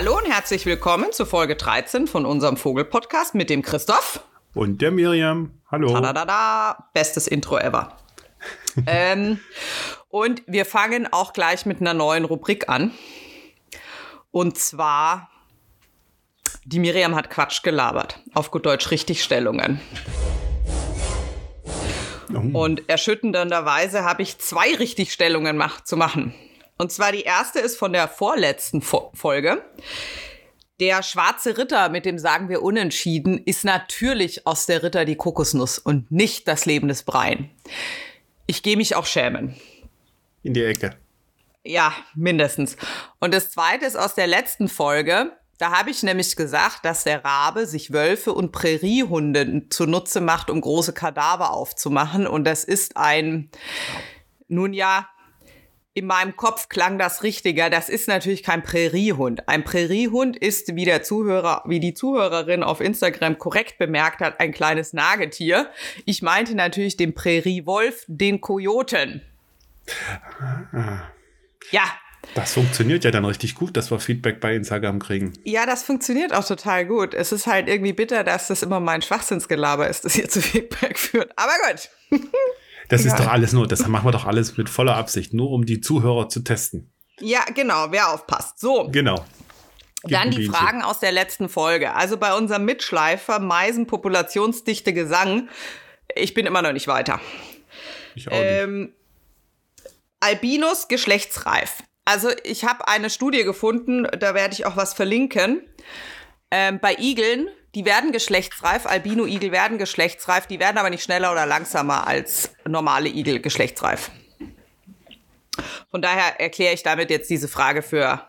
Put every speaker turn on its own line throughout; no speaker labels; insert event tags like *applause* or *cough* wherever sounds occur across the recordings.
Hallo und herzlich willkommen zu Folge 13 von unserem Vogel-Podcast mit dem Christoph.
Und der Miriam. Hallo.
Tadadada, bestes Intro ever. *laughs* ähm, und wir fangen auch gleich mit einer neuen Rubrik an. Und zwar, die Miriam hat Quatsch gelabert. Auf gut Deutsch Richtigstellungen. Oh. Und erschütternderweise habe ich zwei Richtigstellungen mach zu machen. Und zwar die erste ist von der vorletzten Fo Folge. Der schwarze Ritter mit dem sagen wir unentschieden ist natürlich aus der Ritter die Kokosnuss und nicht das Leben des Brein. Ich gehe mich auch schämen.
In die Ecke.
Ja, mindestens. Und das zweite ist aus der letzten Folge. Da habe ich nämlich gesagt, dass der Rabe sich Wölfe und Präriehunde zunutze macht, um große Kadaver aufzumachen. Und das ist ein, nun ja, in meinem Kopf klang das richtiger. Das ist natürlich kein Präriehund. Ein Präriehund ist, wie der Zuhörer, wie die Zuhörerin auf Instagram korrekt bemerkt hat, ein kleines Nagetier. Ich meinte natürlich den Präriewolf, den Kojoten.
Ah. Ja. Das funktioniert ja dann richtig gut, dass wir Feedback bei Instagram kriegen.
Ja, das funktioniert auch total gut. Es ist halt irgendwie bitter, dass das immer mein Schwachsinnsgelaber ist, das hier zu Feedback führt. Aber gut. *laughs*
Das ja. ist doch alles nur, das machen wir doch alles mit voller Absicht, nur um die Zuhörer zu testen.
Ja, genau, wer aufpasst. So.
Genau.
Gib Dann die Fragen aus der letzten Folge. Also bei unserem Mitschleifer Meisen Populationsdichte Gesang, ich bin immer noch nicht weiter.
Ich auch ähm, nicht.
Albinus geschlechtsreif. Also ich habe eine Studie gefunden, da werde ich auch was verlinken. Ähm, bei Igeln die werden geschlechtsreif, Albino-Igel werden geschlechtsreif, die werden aber nicht schneller oder langsamer als normale Igel geschlechtsreif. Von daher erkläre ich damit jetzt diese Frage für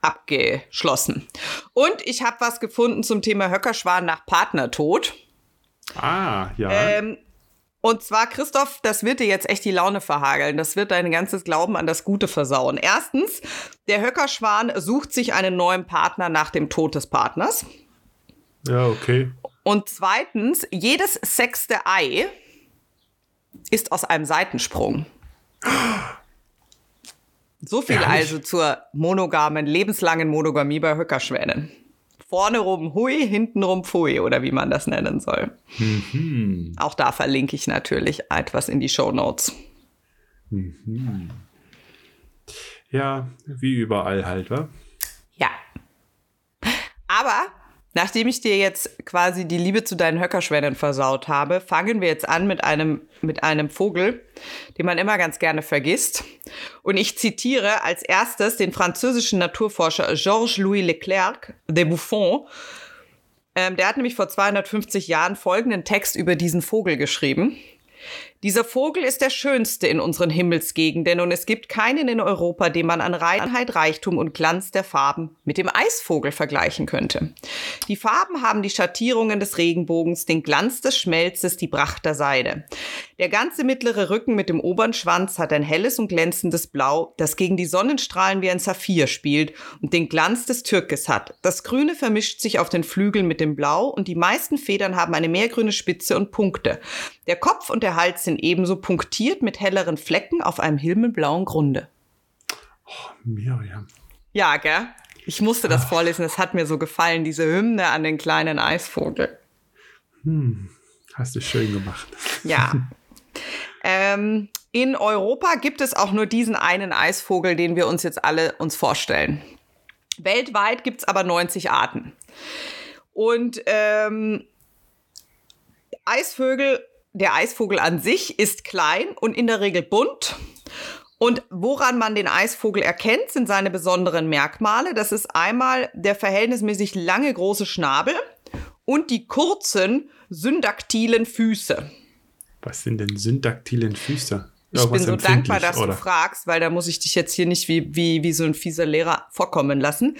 abgeschlossen. Und ich habe was gefunden zum Thema Höckerschwan nach Partnertod.
Ah, ja.
Ähm, und zwar, Christoph, das wird dir jetzt echt die Laune verhageln. Das wird dein ganzes Glauben an das Gute versauen. Erstens, der Höckerschwan sucht sich einen neuen Partner nach dem Tod des Partners.
Ja, okay.
Und zweitens, jedes sechste Ei ist aus einem Seitensprung. So viel Ehrlich? also zur monogamen, lebenslangen Monogamie bei Höckerschwänen. Vorne rum hui, hinten rum pfui oder wie man das nennen soll. Mhm. Auch da verlinke ich natürlich etwas in die Show Notes.
Mhm. Ja, wie überall halt, wa?
Ja. Aber Nachdem ich dir jetzt quasi die Liebe zu deinen Höckerschwänen versaut habe, fangen wir jetzt an mit einem, mit einem Vogel, den man immer ganz gerne vergisst. Und ich zitiere als erstes den französischen Naturforscher Georges-Louis Leclerc de Buffon. Ähm, der hat nämlich vor 250 Jahren folgenden Text über diesen Vogel geschrieben. Dieser Vogel ist der schönste in unseren Himmelsgegenden und es gibt keinen in Europa, den man an Reinheit, Reichtum und Glanz der Farben mit dem Eisvogel vergleichen könnte. Die Farben haben die Schattierungen des Regenbogens, den Glanz des Schmelzes, die Pracht der Seide. Der ganze mittlere Rücken mit dem oberen Schwanz hat ein helles und glänzendes Blau, das gegen die Sonnenstrahlen wie ein Saphir spielt und den Glanz des Türkes hat. Das Grüne vermischt sich auf den Flügeln mit dem Blau und die meisten Federn haben eine mehrgrüne Spitze und Punkte. Der Kopf und der Hals sind ebenso punktiert mit helleren Flecken auf einem himmelblauen Grunde.
Oh, Miriam.
Ja, gell? Ich musste das Ach. vorlesen, es hat mir so gefallen, diese Hymne an den kleinen Eisvogel.
Hm, hast du schön gemacht.
Ja. *laughs* ähm, in Europa gibt es auch nur diesen einen Eisvogel, den wir uns jetzt alle uns vorstellen. Weltweit gibt es aber 90 Arten. Und ähm, Eisvögel der Eisvogel an sich ist klein und in der Regel bunt. Und woran man den Eisvogel erkennt, sind seine besonderen Merkmale. Das ist einmal der verhältnismäßig lange große Schnabel und die kurzen syndaktilen Füße.
Was sind denn syndaktilen Füße?
Ich bin so dankbar, dass oder? du fragst, weil da muss ich dich jetzt hier nicht wie, wie, wie so ein fieser Lehrer vorkommen lassen.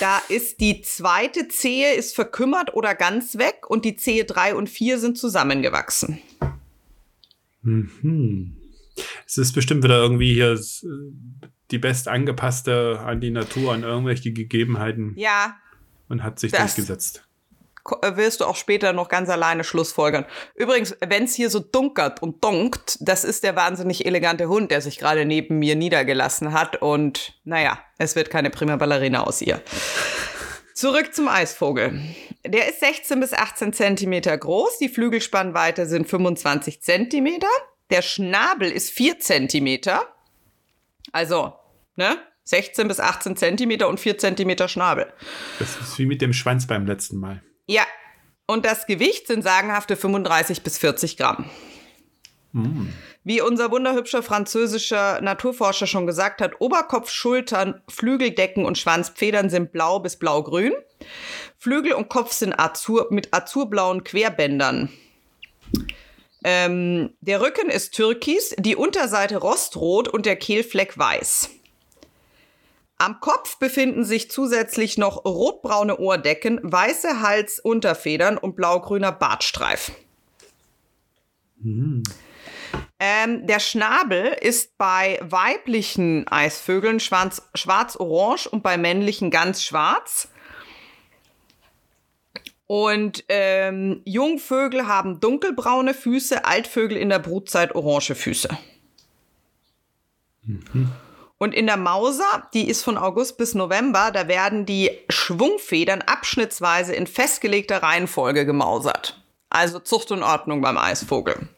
Da ist die zweite Zehe ist verkümmert oder ganz weg und die Zehe drei und vier sind zusammengewachsen.
Mhm. Es ist bestimmt wieder irgendwie hier die best angepasste an die Natur, an irgendwelche Gegebenheiten.
Ja.
Und hat sich das, durchgesetzt.
äh, wirst du auch später noch ganz alleine Schlussfolgern. Übrigens, wenn es hier so dunkert und donkt, das ist der wahnsinnig elegante Hund, der sich gerade neben mir niedergelassen hat. Und naja, es wird keine prima Ballerina aus ihr. Zurück zum Eisvogel. Der ist 16 bis 18 Zentimeter groß, die Flügelspannweite sind 25 Zentimeter, der Schnabel ist 4 Zentimeter. Also, ne? 16 bis 18 Zentimeter und 4 Zentimeter Schnabel.
Das ist wie mit dem Schwanz beim letzten Mal.
Ja. Und das Gewicht sind sagenhafte 35 bis 40 Gramm. Wie unser wunderhübscher französischer Naturforscher schon gesagt hat, Oberkopf, Schultern, Flügeldecken und Schwanzfedern sind blau bis blaugrün. Flügel und Kopf sind azur, mit azurblauen Querbändern. Ähm, der Rücken ist türkis, die Unterseite rostrot und der Kehlfleck weiß. Am Kopf befinden sich zusätzlich noch rotbraune Ohrdecken, weiße Halsunterfedern und blaugrüner Bartstreif. Mhm. Ähm, der Schnabel ist bei weiblichen Eisvögeln schwarz-orange und bei männlichen ganz schwarz. Und ähm, Jungvögel haben dunkelbraune Füße, Altvögel in der Brutzeit orange Füße. Mhm. Und in der Mauser, die ist von August bis November, da werden die Schwungfedern abschnittsweise in festgelegter Reihenfolge gemausert. Also Zucht und Ordnung beim Eisvogel.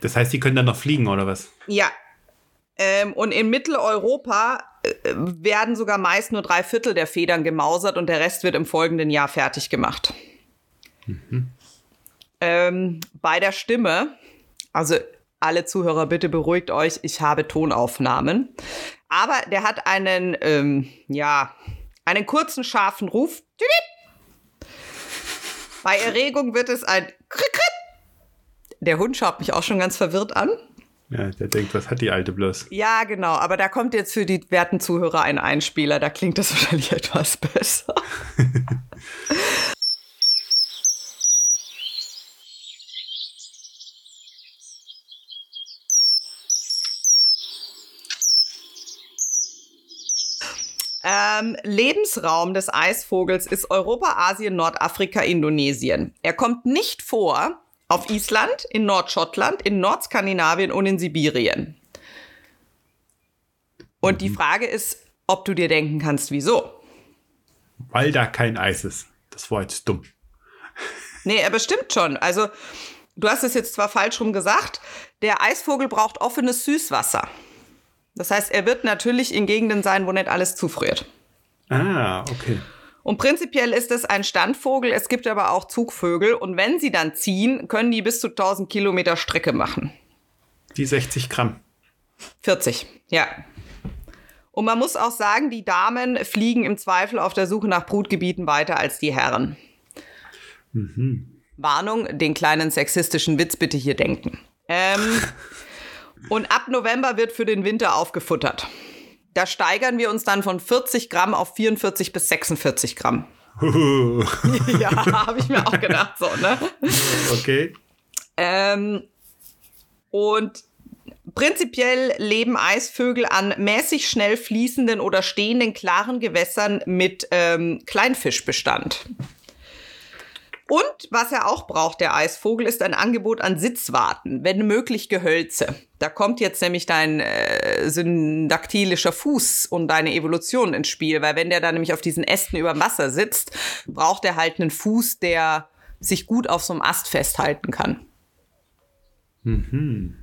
Das heißt, die können dann noch fliegen, oder was?
Ja. Ähm, und in Mitteleuropa äh, werden sogar meist nur drei Viertel der Federn gemausert und der Rest wird im folgenden Jahr fertig gemacht. Mhm. Ähm, bei der Stimme, also alle Zuhörer, bitte beruhigt euch, ich habe Tonaufnahmen. Aber der hat einen, ähm, ja, einen kurzen, scharfen Ruf. Bei Erregung wird es ein Der Hund schaut mich auch schon ganz verwirrt an.
Ja, der denkt, was hat die Alte bloß?
Ja, genau. Aber da kommt jetzt für die werten Zuhörer ein Einspieler. Da klingt das *laughs* wahrscheinlich etwas besser. *laughs* Ähm, Lebensraum des Eisvogels ist Europa, Asien, Nordafrika, Indonesien. Er kommt nicht vor auf Island, in Nordschottland, in Nordskandinavien und in Sibirien. Und die mhm. Frage ist, ob du dir denken kannst, wieso?
Weil da kein Eis ist. Das war jetzt dumm.
Nee, er bestimmt schon. Also, du hast es jetzt zwar falsch rum gesagt, der Eisvogel braucht offenes Süßwasser. Das heißt, er wird natürlich in Gegenden sein, wo nicht alles zufriert.
Ah, okay.
Und prinzipiell ist es ein Standvogel. Es gibt aber auch Zugvögel. Und wenn sie dann ziehen, können die bis zu 1000 Kilometer Strecke machen.
Die 60 Gramm.
40, ja. Und man muss auch sagen, die Damen fliegen im Zweifel auf der Suche nach Brutgebieten weiter als die Herren. Mhm. Warnung, den kleinen sexistischen Witz bitte hier denken. Ähm, *laughs* Und ab November wird für den Winter aufgefuttert. Da steigern wir uns dann von 40 Gramm auf 44 bis 46 Gramm. *laughs* ja, habe ich mir auch gedacht, so, ne?
Okay.
Ähm, und prinzipiell leben Eisvögel an mäßig schnell fließenden oder stehenden klaren Gewässern mit ähm, Kleinfischbestand. Und was er auch braucht, der Eisvogel, ist ein Angebot an Sitzwarten, wenn möglich Gehölze. Da kommt jetzt nämlich dein äh, syndaktilischer Fuß und deine Evolution ins Spiel, weil wenn der dann nämlich auf diesen Ästen über Wasser sitzt, braucht er halt einen Fuß, der sich gut auf so einem Ast festhalten kann. Mhm.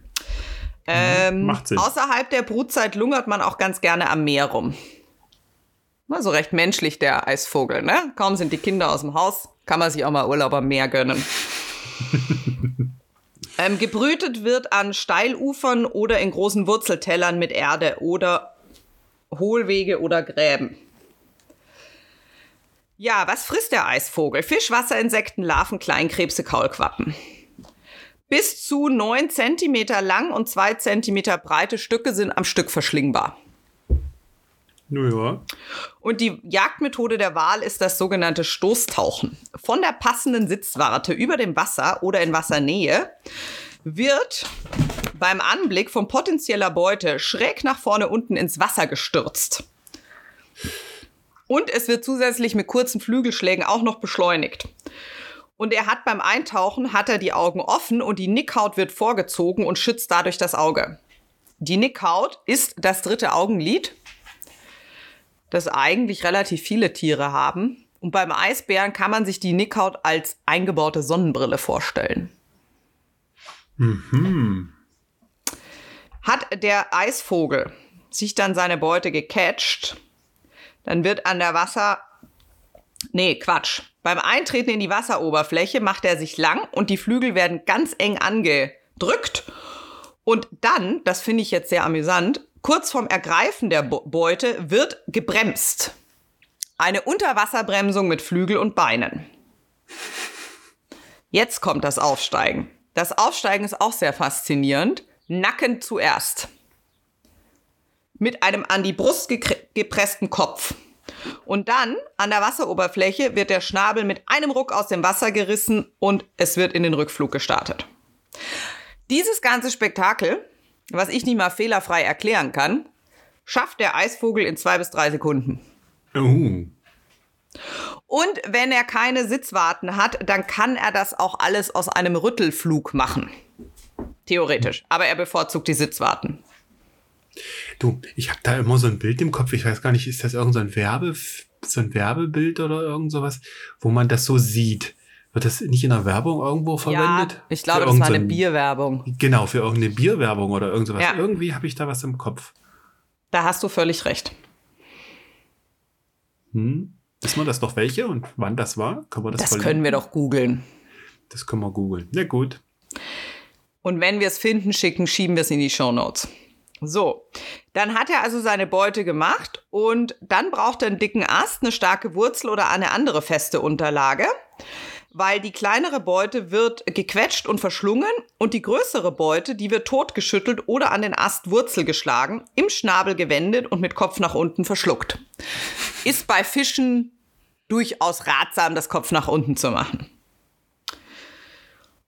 Ähm, Macht Sinn. Außerhalb der Brutzeit lungert man auch ganz gerne am Meer rum. Mal so recht menschlich, der Eisvogel, ne? Kaum sind die Kinder aus dem Haus, kann man sich auch mal Urlaub am Meer gönnen. *laughs* ähm, gebrütet wird an Steilufern oder in großen Wurzeltellern mit Erde oder Hohlwege oder Gräben. Ja, was frisst der Eisvogel? Fisch, Wasserinsekten, Larven, Kleinkrebse, Kaulquappen. Bis zu 9 cm lang und 2 cm breite Stücke sind am Stück verschlingbar.
Ja.
Und die Jagdmethode der Wahl ist das sogenannte Stoßtauchen. Von der passenden Sitzwarte über dem Wasser oder in Wassernähe wird beim Anblick von potenzieller Beute schräg nach vorne unten ins Wasser gestürzt. Und es wird zusätzlich mit kurzen Flügelschlägen auch noch beschleunigt. Und er hat beim Eintauchen hat er die Augen offen und die Nickhaut wird vorgezogen und schützt dadurch das Auge. Die Nickhaut ist das dritte Augenlid, das eigentlich relativ viele Tiere haben. Und beim Eisbären kann man sich die Nickhaut als eingebaute Sonnenbrille vorstellen. Mhm. Hat der Eisvogel sich dann seine Beute gecatcht, dann wird an der Wasser. Nee, Quatsch. Beim Eintreten in die Wasseroberfläche macht er sich lang und die Flügel werden ganz eng angedrückt. Und dann, das finde ich jetzt sehr amüsant, kurz vorm Ergreifen der Beute wird gebremst. Eine Unterwasserbremsung mit Flügel und Beinen. Jetzt kommt das Aufsteigen. Das Aufsteigen ist auch sehr faszinierend. Nacken zuerst. Mit einem an die Brust gepressten Kopf. Und dann an der Wasseroberfläche wird der Schnabel mit einem Ruck aus dem Wasser gerissen und es wird in den Rückflug gestartet. Dieses ganze Spektakel, was ich nicht mal fehlerfrei erklären kann, schafft der Eisvogel in zwei bis drei Sekunden. Uh. Und wenn er keine Sitzwarten hat, dann kann er das auch alles aus einem Rüttelflug machen. Theoretisch. Aber er bevorzugt die Sitzwarten.
Du, ich habe da immer so ein Bild im Kopf. Ich weiß gar nicht, ist das irgendein so Werbe, so ein Werbebild oder irgend sowas, wo man das so sieht? Wird das nicht in der Werbung irgendwo verwendet?
Ja, ich glaube, das war eine Bierwerbung.
Genau, für irgendeine Bierwerbung oder irgend sowas. Ja. Irgendwie habe ich da was im Kopf.
Da hast du völlig recht.
Hm? Wissen wir das doch welche und wann das war?
Können wir das das können wir doch googeln.
Das können wir googeln. Na gut.
Und wenn wir es finden, schicken, schieben wir es in die Show Notes. So, dann hat er also seine Beute gemacht und dann braucht er einen dicken Ast, eine starke Wurzel oder eine andere feste Unterlage, weil die kleinere Beute wird gequetscht und verschlungen und die größere Beute, die wird totgeschüttelt oder an den Ast Wurzel geschlagen, im Schnabel gewendet und mit Kopf nach unten verschluckt. Ist bei Fischen durchaus ratsam, das Kopf nach unten zu machen.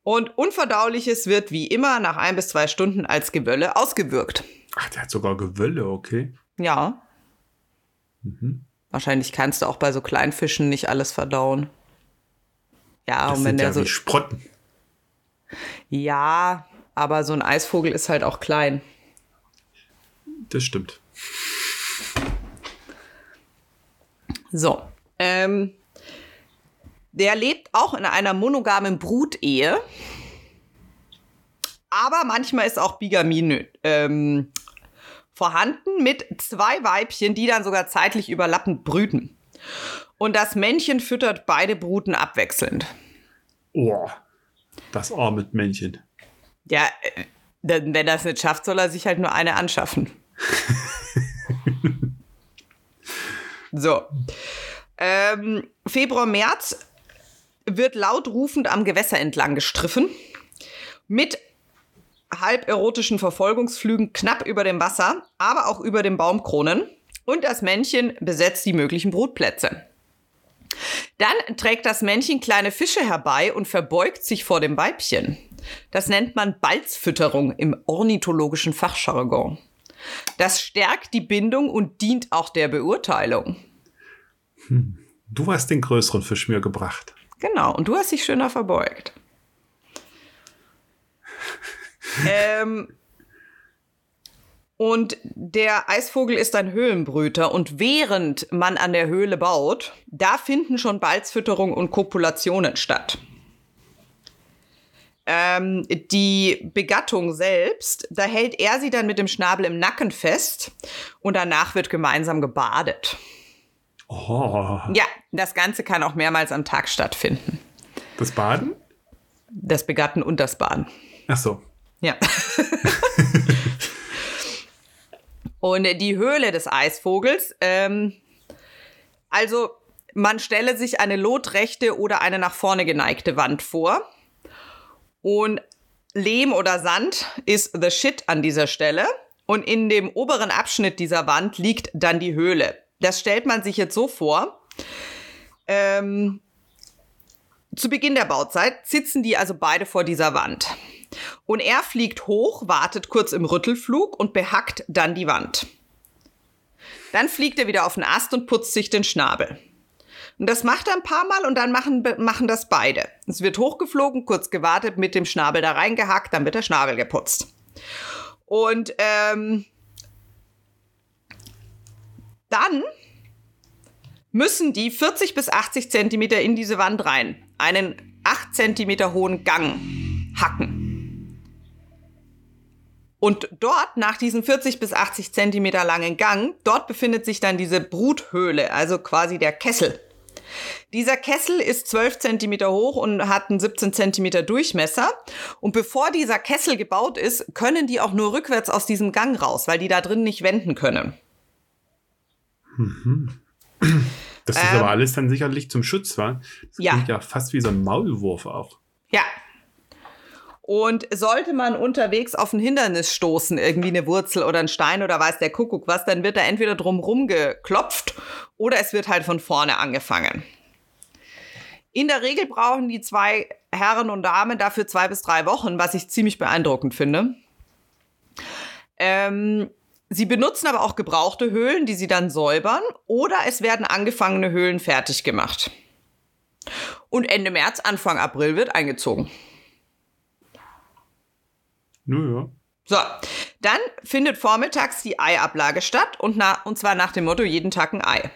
Und Unverdauliches wird wie immer nach ein bis zwei Stunden als Gewölle ausgewürgt.
Ach, der hat sogar Gewölle, okay.
Ja. Mhm. Wahrscheinlich kannst du auch bei so Kleinfischen nicht alles verdauen.
Ja, das und wenn der ja so. Wie Sprotten.
Ja, aber so ein Eisvogel ist halt auch klein.
Das stimmt.
So. Ähm, der lebt auch in einer monogamen Brutehe. Aber manchmal ist auch Bigamie ähm, vorhanden mit zwei Weibchen, die dann sogar zeitlich überlappend brüten. Und das Männchen füttert beide Bruten abwechselnd.
Oh, das arme Männchen.
Ja, äh, wenn er es nicht schafft, soll er sich halt nur eine anschaffen. *laughs* so. Ähm, Februar, März wird laut rufend am Gewässer entlang gestriffen. Mit halb erotischen Verfolgungsflügen knapp über dem Wasser, aber auch über den Baumkronen. Und das Männchen besetzt die möglichen Brutplätze. Dann trägt das Männchen kleine Fische herbei und verbeugt sich vor dem Weibchen. Das nennt man Balzfütterung im ornithologischen Fachjargon. Das stärkt die Bindung und dient auch der Beurteilung.
Hm. Du hast den größeren Fisch mir gebracht.
Genau, und du hast dich schöner verbeugt. *laughs* ähm, und der Eisvogel ist ein Höhlenbrüter und während man an der Höhle baut, da finden schon Balzfütterung und Kopulationen statt. Ähm, die Begattung selbst, da hält er sie dann mit dem Schnabel im Nacken fest und danach wird gemeinsam gebadet. Oh. Ja, das Ganze kann auch mehrmals am Tag stattfinden.
Das Baden?
Das Begatten und das Baden.
Ach so.
Ja. *laughs* Und die Höhle des Eisvogels, ähm, also man stelle sich eine lotrechte oder eine nach vorne geneigte Wand vor. Und Lehm oder Sand ist the shit an dieser Stelle. Und in dem oberen Abschnitt dieser Wand liegt dann die Höhle. Das stellt man sich jetzt so vor. Ähm, zu Beginn der Bauzeit sitzen die also beide vor dieser Wand. Und er fliegt hoch, wartet kurz im Rüttelflug und behackt dann die Wand. Dann fliegt er wieder auf den Ast und putzt sich den Schnabel. Und das macht er ein paar Mal und dann machen, machen das beide. Es wird hochgeflogen, kurz gewartet, mit dem Schnabel da reingehackt, dann wird der Schnabel geputzt. Und ähm, dann müssen die 40 bis 80 Zentimeter in diese Wand rein. Einen 8 Zentimeter hohen Gang hacken. Und dort, nach diesem 40 bis 80 Zentimeter langen Gang, dort befindet sich dann diese Bruthöhle, also quasi der Kessel. Dieser Kessel ist 12 Zentimeter hoch und hat einen 17 Zentimeter Durchmesser. Und bevor dieser Kessel gebaut ist, können die auch nur rückwärts aus diesem Gang raus, weil die da drin nicht wenden können.
Mhm. Das ist ähm, aber alles dann sicherlich zum Schutz, war. Das
ja.
klingt ja fast wie so ein Maulwurf auch.
Ja, und sollte man unterwegs auf ein Hindernis stoßen, irgendwie eine Wurzel oder ein Stein oder weiß der Kuckuck was, dann wird da entweder drumrum geklopft oder es wird halt von vorne angefangen. In der Regel brauchen die zwei Herren und Damen dafür zwei bis drei Wochen, was ich ziemlich beeindruckend finde. Ähm, sie benutzen aber auch gebrauchte Höhlen, die sie dann säubern, oder es werden angefangene Höhlen fertig gemacht. Und Ende März, Anfang April wird eingezogen.
Naja.
So, dann findet vormittags die Eiablage statt und, na, und zwar nach dem Motto jeden Tag ein Ei.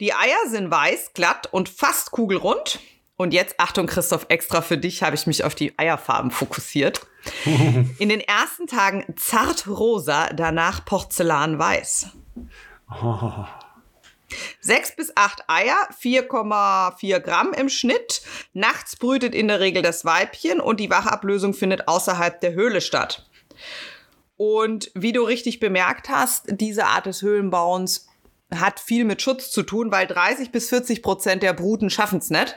Die Eier sind weiß, glatt und fast kugelrund. Und jetzt, Achtung, Christoph, extra für dich habe ich mich auf die Eierfarben fokussiert. *laughs* In den ersten Tagen zart rosa, danach porzellanweiß. Oh. Sechs bis acht Eier, 4,4 Gramm im Schnitt. Nachts brütet in der Regel das Weibchen und die Wachablösung findet außerhalb der Höhle statt. Und wie du richtig bemerkt hast, diese Art des Höhlenbauens hat viel mit Schutz zu tun, weil 30 bis 40 Prozent der Bruten schaffen es nicht.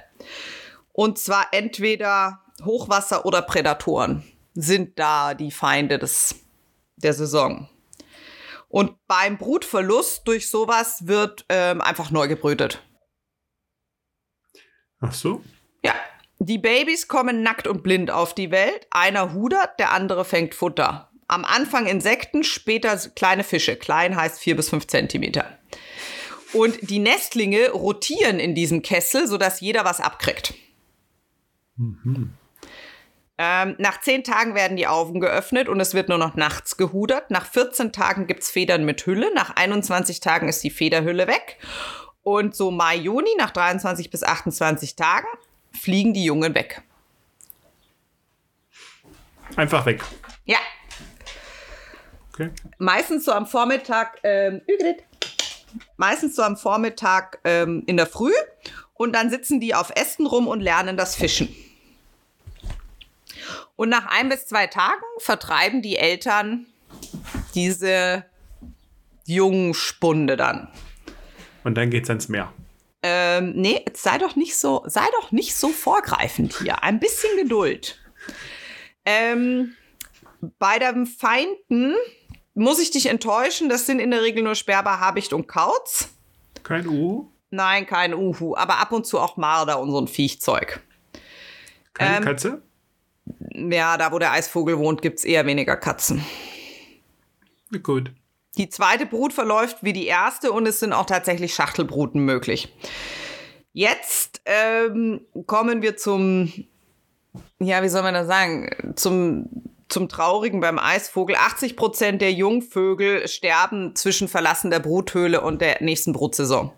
Und zwar entweder Hochwasser oder Prädatoren sind da die Feinde des, der Saison. Und beim Brutverlust durch sowas wird ähm, einfach neu gebrütet.
Ach so?
Ja. Die Babys kommen nackt und blind auf die Welt. Einer hudert, der andere fängt Futter. Am Anfang Insekten, später kleine Fische. Klein heißt vier bis fünf Zentimeter. Und die Nestlinge rotieren in diesem Kessel, sodass jeder was abkriegt. Mhm. Ähm, nach zehn Tagen werden die Augen geöffnet und es wird nur noch nachts gehudert. Nach 14 Tagen gibt es Federn mit Hülle. Nach 21 Tagen ist die Federhülle weg. Und so Mai, Juni, nach 23 bis 28 Tagen, fliegen die Jungen weg.
Einfach weg.
Ja.
Okay.
Meistens so am Vormittag, ähm, meistens so am Vormittag ähm, in der Früh und dann sitzen die auf Ästen rum und lernen das Fischen. Und nach ein bis zwei Tagen vertreiben die Eltern diese Jungspunde dann.
Und dann geht's ans Meer.
Ähm, nee, sei doch nicht so, sei doch nicht so vorgreifend hier. Ein bisschen Geduld. Ähm, bei den Feinden muss ich dich enttäuschen. Das sind in der Regel nur Sperber, Habicht und Kauz.
Kein Uhu?
Nein, kein Uhu. Aber ab und zu auch Marder und so ein Viechzeug.
Keine ähm, Katze?
Ja, da wo der Eisvogel wohnt, gibt es eher weniger Katzen.
Gut.
Die zweite Brut verläuft wie die erste und es sind auch tatsächlich Schachtelbruten möglich. Jetzt ähm, kommen wir zum, ja, wie soll man das sagen, zum, zum Traurigen beim Eisvogel. 80 Prozent der Jungvögel sterben zwischen Verlassen der Bruthöhle und der nächsten Brutsaison.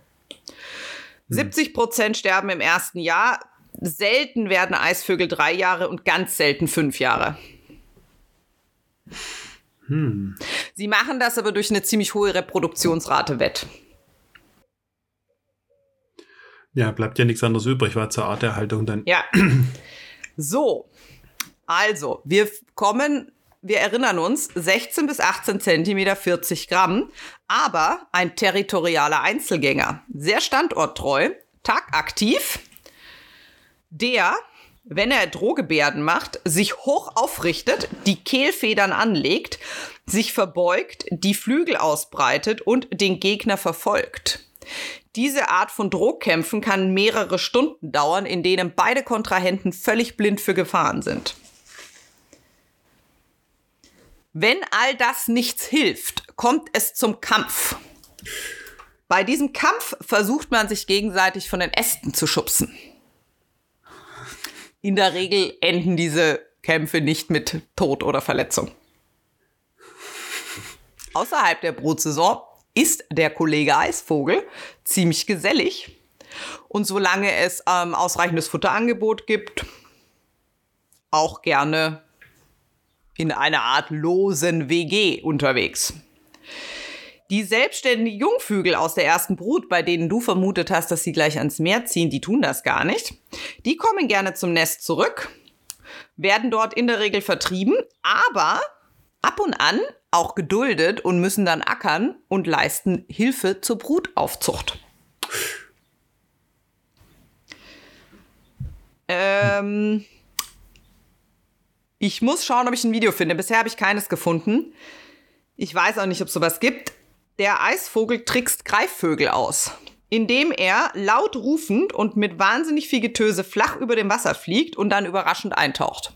70 hm. Prozent sterben im ersten Jahr, selten werden Eisvögel drei Jahre und ganz selten fünf Jahre.
Hm.
Sie machen das aber durch eine ziemlich hohe Reproduktionsrate wett.
Ja, bleibt ja nichts anderes übrig, war zur Art der Haltung dann.
Ja. So, also, wir kommen, wir erinnern uns, 16 bis 18 Zentimeter, 40 Gramm, aber ein territorialer Einzelgänger, sehr standorttreu, tagaktiv der, wenn er Drohgebärden macht, sich hoch aufrichtet, die Kehlfedern anlegt, sich verbeugt, die Flügel ausbreitet und den Gegner verfolgt. Diese Art von Drohkämpfen kann mehrere Stunden dauern, in denen beide Kontrahenten völlig blind für Gefahren sind. Wenn all das nichts hilft, kommt es zum Kampf. Bei diesem Kampf versucht man sich gegenseitig von den Ästen zu schubsen. In der Regel enden diese Kämpfe nicht mit Tod oder Verletzung. Außerhalb der Brutsaison ist der Kollege Eisvogel ziemlich gesellig. Und solange es ähm, ausreichendes Futterangebot gibt, auch gerne in einer Art losen WG unterwegs. Die selbstständigen Jungvögel aus der ersten Brut, bei denen du vermutet hast, dass sie gleich ans Meer ziehen, die tun das gar nicht. Die kommen gerne zum Nest zurück, werden dort in der Regel vertrieben, aber ab und an auch geduldet und müssen dann ackern und leisten Hilfe zur Brutaufzucht. Ähm, ich muss schauen, ob ich ein Video finde. Bisher habe ich keines gefunden. Ich weiß auch nicht, ob es sowas gibt. Der Eisvogel trickst Greifvögel aus, indem er laut rufend und mit wahnsinnig viel Getöse flach über dem Wasser fliegt und dann überraschend eintaucht.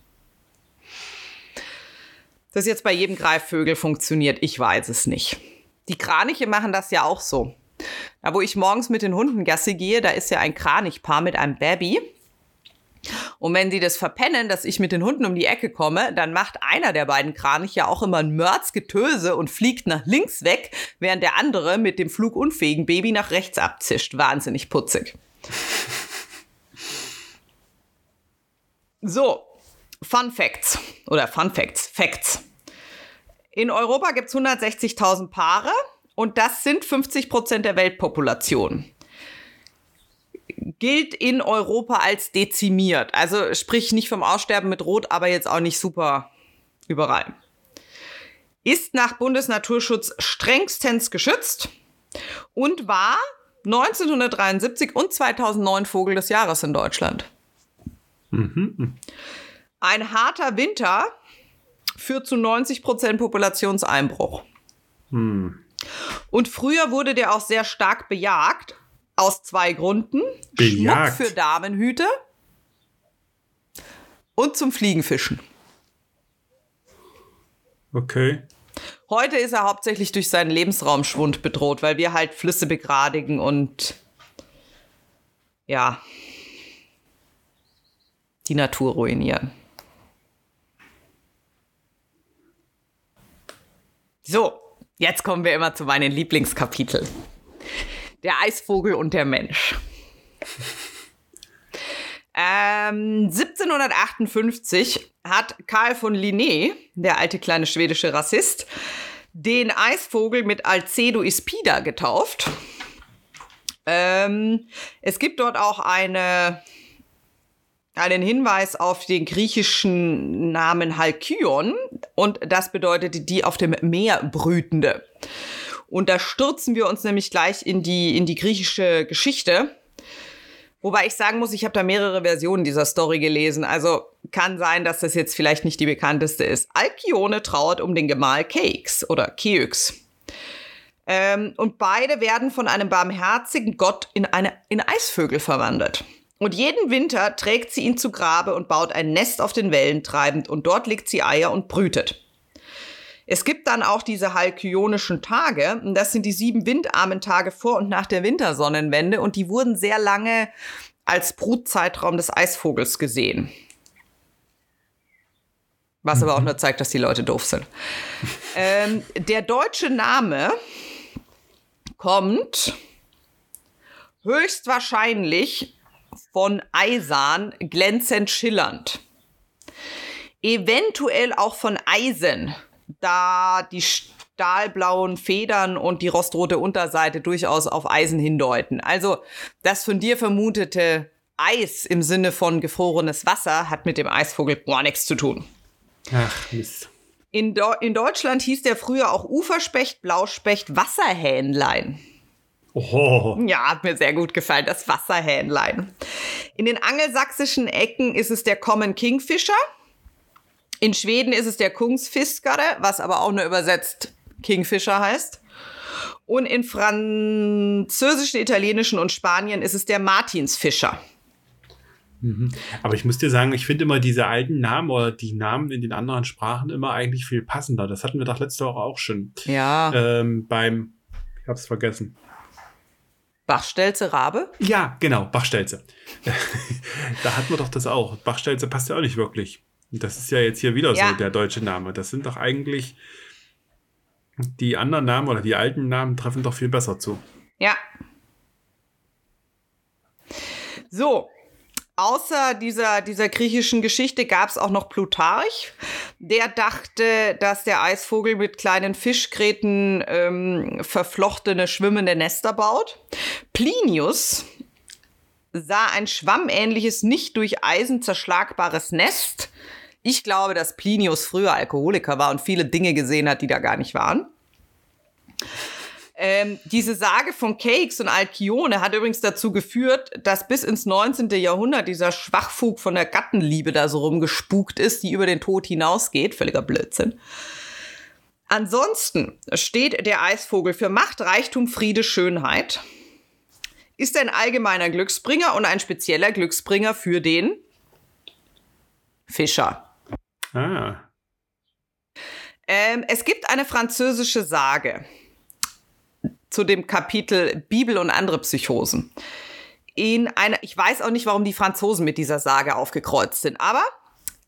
Das jetzt bei jedem Greifvögel funktioniert, ich weiß es nicht. Die Kraniche machen das ja auch so. Da, wo ich morgens mit den Hunden Gasse gehe, da ist ja ein Kranichpaar mit einem Baby. Und wenn sie das verpennen, dass ich mit den Hunden um die Ecke komme, dann macht einer der beiden Kraniche auch immer ein Mördsgetöse und fliegt nach links weg, während der andere mit dem flugunfähigen Baby nach rechts abzischt. Wahnsinnig putzig. So, Fun Facts oder Fun Facts, Facts. In Europa gibt es 160.000 Paare und das sind 50 Prozent der Weltpopulation. Gilt in Europa als dezimiert. Also sprich nicht vom Aussterben mit Rot, aber jetzt auch nicht super überall. Ist nach Bundesnaturschutz strengstens geschützt und war 1973 und 2009 Vogel des Jahres in Deutschland. Mhm. Ein harter Winter führt zu 90 Prozent Populationseinbruch. Hm. Und früher wurde der auch sehr stark bejagt. Aus zwei Gründen.
Bejagt.
Schmuck für Damenhüte und zum Fliegenfischen.
Okay.
Heute ist er hauptsächlich durch seinen Lebensraumschwund bedroht, weil wir halt Flüsse begradigen und ja, die Natur ruinieren. So, jetzt kommen wir immer zu meinen Lieblingskapiteln. Der Eisvogel und der Mensch. Ähm, 1758 hat Karl von Linné, der alte kleine schwedische Rassist, den Eisvogel mit Alcedo ispida getauft. Ähm, es gibt dort auch eine einen Hinweis auf den griechischen Namen Halkyon und das bedeutet die auf dem Meer brütende. Und da stürzen wir uns nämlich gleich in die, in die griechische Geschichte. Wobei ich sagen muss, ich habe da mehrere Versionen dieser Story gelesen. Also kann sein, dass das jetzt vielleicht nicht die bekannteste ist. Alkione trauert um den Gemahl Keix oder Keux. Ähm, und beide werden von einem barmherzigen Gott in, eine, in Eisvögel verwandelt. Und jeden Winter trägt sie ihn zu Grabe und baut ein Nest auf den Wellen treibend und dort legt sie Eier und brütet. Es gibt dann auch diese halkyonischen Tage, und das sind die sieben windarmen Tage vor und nach der Wintersonnenwende, und die wurden sehr lange als Brutzeitraum des Eisvogels gesehen. Was aber auch mhm. nur zeigt, dass die Leute doof sind. ähm, der deutsche Name kommt höchstwahrscheinlich von Eisern glänzend schillernd. Eventuell auch von Eisen, da die stahlblauen Federn und die rostrote Unterseite durchaus auf Eisen hindeuten. Also das von dir vermutete Eis im Sinne von gefrorenes Wasser hat mit dem Eisvogel gar nichts zu tun.
Ach, Mist.
In, in Deutschland hieß der früher auch Uferspecht, Blauspecht, Wasserhähnlein.
Oh.
Ja, hat mir sehr gut gefallen, das Wasserhähnlein. In den angelsächsischen Ecken ist es der Common Kingfisher. In Schweden ist es der Kungsfiskare, was aber auch nur übersetzt Kingfisher heißt. Und in französischen, italienischen und Spanien ist es der Martinsfischer.
Mhm. Aber ich muss dir sagen, ich finde immer diese alten Namen oder die Namen in den anderen Sprachen immer eigentlich viel passender. Das hatten wir doch letzte Woche auch schon.
Ja.
Ähm, beim Ich hab's vergessen.
Bachstelze Rabe?
Ja, genau, Bachstelze. *laughs* da hatten wir doch das auch. Bachstelze passt ja auch nicht wirklich. Das ist ja jetzt hier wieder ja. so der deutsche Name. Das sind doch eigentlich die anderen Namen oder die alten Namen treffen doch viel besser zu.
Ja. So, Außer dieser, dieser griechischen Geschichte gab es auch noch Plutarch. Der dachte, dass der Eisvogel mit kleinen Fischgräten ähm, verflochtene schwimmende Nester baut. Plinius sah ein schwammähnliches, nicht durch Eisen zerschlagbares Nest. Ich glaube, dass Plinius früher Alkoholiker war und viele Dinge gesehen hat, die da gar nicht waren. Ähm, diese Sage von Cakes und Alkione hat übrigens dazu geführt, dass bis ins 19. Jahrhundert dieser Schwachfug von der Gattenliebe da so rumgespukt ist, die über den Tod hinausgeht. Völliger Blödsinn. Ansonsten steht der Eisvogel für Macht, Reichtum, Friede, Schönheit. Ist ein allgemeiner Glücksbringer und ein spezieller Glücksbringer für den Fischer. Ah. Ähm, es gibt eine französische Sage zu dem Kapitel Bibel und andere Psychosen. In einer, ich weiß auch nicht, warum die Franzosen mit dieser Sage aufgekreuzt sind, aber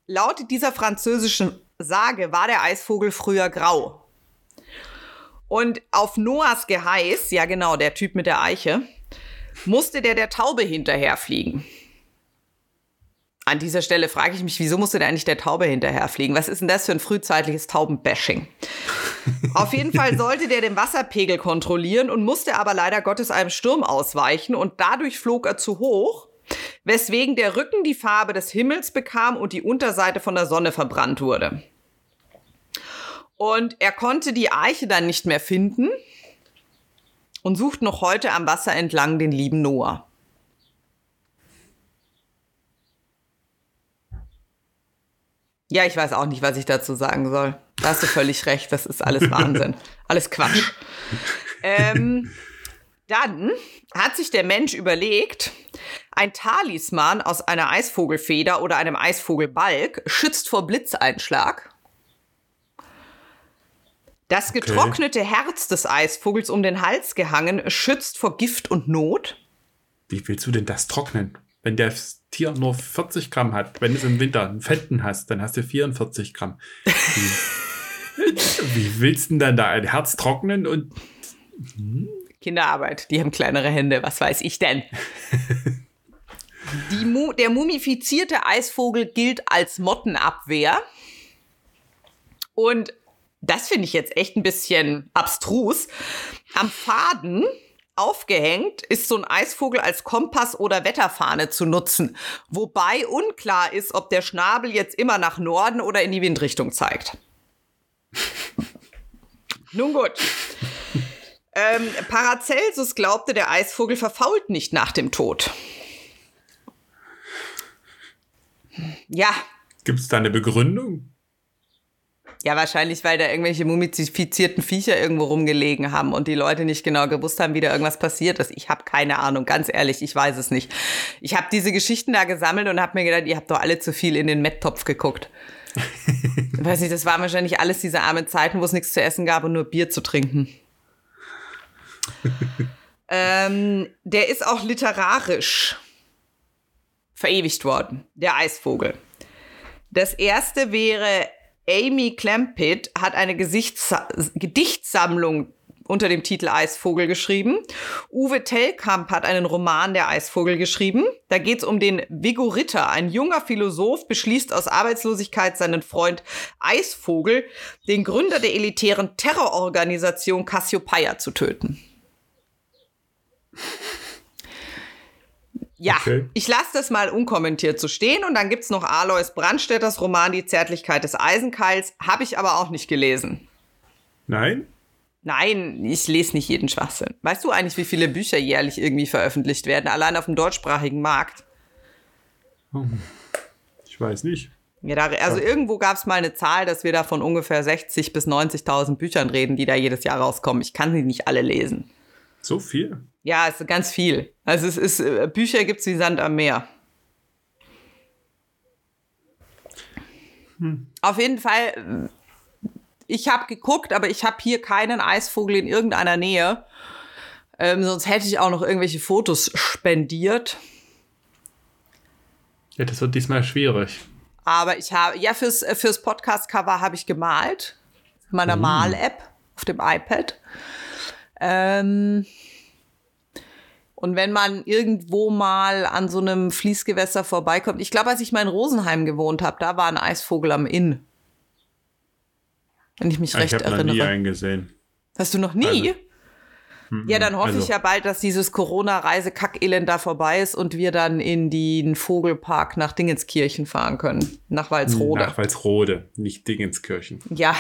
laut dieser französischen Sage war der Eisvogel früher grau. Und auf Noahs Geheiß, ja genau, der Typ mit der Eiche, musste der der Taube hinterherfliegen. An dieser Stelle frage ich mich, wieso musste der eigentlich der Taube hinterherfliegen? Was ist denn das für ein frühzeitliches Taubenbashing? Auf jeden Fall sollte der den Wasserpegel kontrollieren und musste aber leider Gottes einem Sturm ausweichen und dadurch flog er zu hoch, weswegen der Rücken die Farbe des Himmels bekam und die Unterseite von der Sonne verbrannt wurde. Und er konnte die Eiche dann nicht mehr finden und sucht noch heute am Wasser entlang den lieben Noah. Ja, ich weiß auch nicht, was ich dazu sagen soll. Da hast du völlig recht, das ist alles Wahnsinn. *laughs* Alles Quatsch. Ähm, dann hat sich der Mensch überlegt, ein Talisman aus einer Eisvogelfeder oder einem Eisvogelbalg schützt vor Blitzeinschlag. Das getrocknete okay. Herz des Eisvogels um den Hals gehangen schützt vor Gift und Not.
Wie willst du denn das trocknen? Wenn das Tier nur 40 Gramm hat, wenn du im Winter einen Fetten hast, dann hast du 44 Gramm. Wie, *laughs* wie willst du denn da ein Herz trocknen und.
Hm? Kinderarbeit, die haben kleinere Hände, was weiß ich denn? *laughs* Mu der mumifizierte Eisvogel gilt als Mottenabwehr. Und das finde ich jetzt echt ein bisschen abstrus. Am Faden Aufgehängt ist so ein Eisvogel als Kompass oder Wetterfahne zu nutzen, wobei unklar ist, ob der Schnabel jetzt immer nach Norden oder in die Windrichtung zeigt. *laughs* Nun gut. Ähm, Paracelsus glaubte, der Eisvogel verfault nicht nach dem Tod. Ja.
Gibt es da eine Begründung?
Ja, wahrscheinlich, weil da irgendwelche mumifizierten Viecher irgendwo rumgelegen haben und die Leute nicht genau gewusst haben, wie da irgendwas passiert ist. Ich habe keine Ahnung, ganz ehrlich, ich weiß es nicht. Ich habe diese Geschichten da gesammelt und habe mir gedacht, ihr habt doch alle zu viel in den Metttopf geguckt. ich *laughs* weiß nicht, das waren wahrscheinlich alles diese armen Zeiten, wo es nichts zu essen gab und nur Bier zu trinken. *laughs* ähm, der ist auch literarisch verewigt worden, der Eisvogel. Das erste wäre Amy Clampett hat eine Gesichts Gedichtsammlung unter dem Titel Eisvogel geschrieben. Uwe Tellkamp hat einen Roman Der Eisvogel geschrieben. Da geht es um den Viggo Ritter. Ein junger Philosoph beschließt aus Arbeitslosigkeit seinen Freund Eisvogel, den Gründer der elitären Terrororganisation Cassiopeia, zu töten. Ja, okay. ich lasse das mal unkommentiert so stehen und dann gibt es noch Alois Brandstätters Roman Die Zärtlichkeit des Eisenkeils. Habe ich aber auch nicht gelesen.
Nein?
Nein, ich lese nicht jeden Schwachsinn. Weißt du eigentlich, wie viele Bücher jährlich irgendwie veröffentlicht werden, allein auf dem deutschsprachigen Markt?
Ich weiß nicht.
Ja, da, also irgendwo gab es mal eine Zahl, dass wir da von ungefähr 60.000 bis 90.000 Büchern reden, die da jedes Jahr rauskommen. Ich kann sie nicht alle lesen.
So viel?
Ja, es ist ganz viel. Also es ist, äh, Bücher gibt es wie Sand am Meer. Hm. Auf jeden Fall, ich habe geguckt, aber ich habe hier keinen Eisvogel in irgendeiner Nähe. Ähm, sonst hätte ich auch noch irgendwelche Fotos spendiert.
Ja, das wird diesmal schwierig.
Aber ich habe, ja, fürs, fürs Podcast-Cover habe ich gemalt. In meiner mm. Mal-App auf dem iPad. Ähm, und wenn man irgendwo mal an so einem Fließgewässer vorbeikommt, ich glaube, als ich mal in Rosenheim gewohnt habe, da war ein Eisvogel am Inn. Wenn ich mich recht
ich
erinnere.
Ich habe noch nie einen gesehen.
Hast du noch nie? Also, ja, dann hoffe also. ich ja bald, dass dieses Corona-Reise-Kackelend da vorbei ist und wir dann in den Vogelpark nach Dingenskirchen fahren können. Nach Walsrode.
Nach Walsrode, nicht Dingenskirchen.
Ja,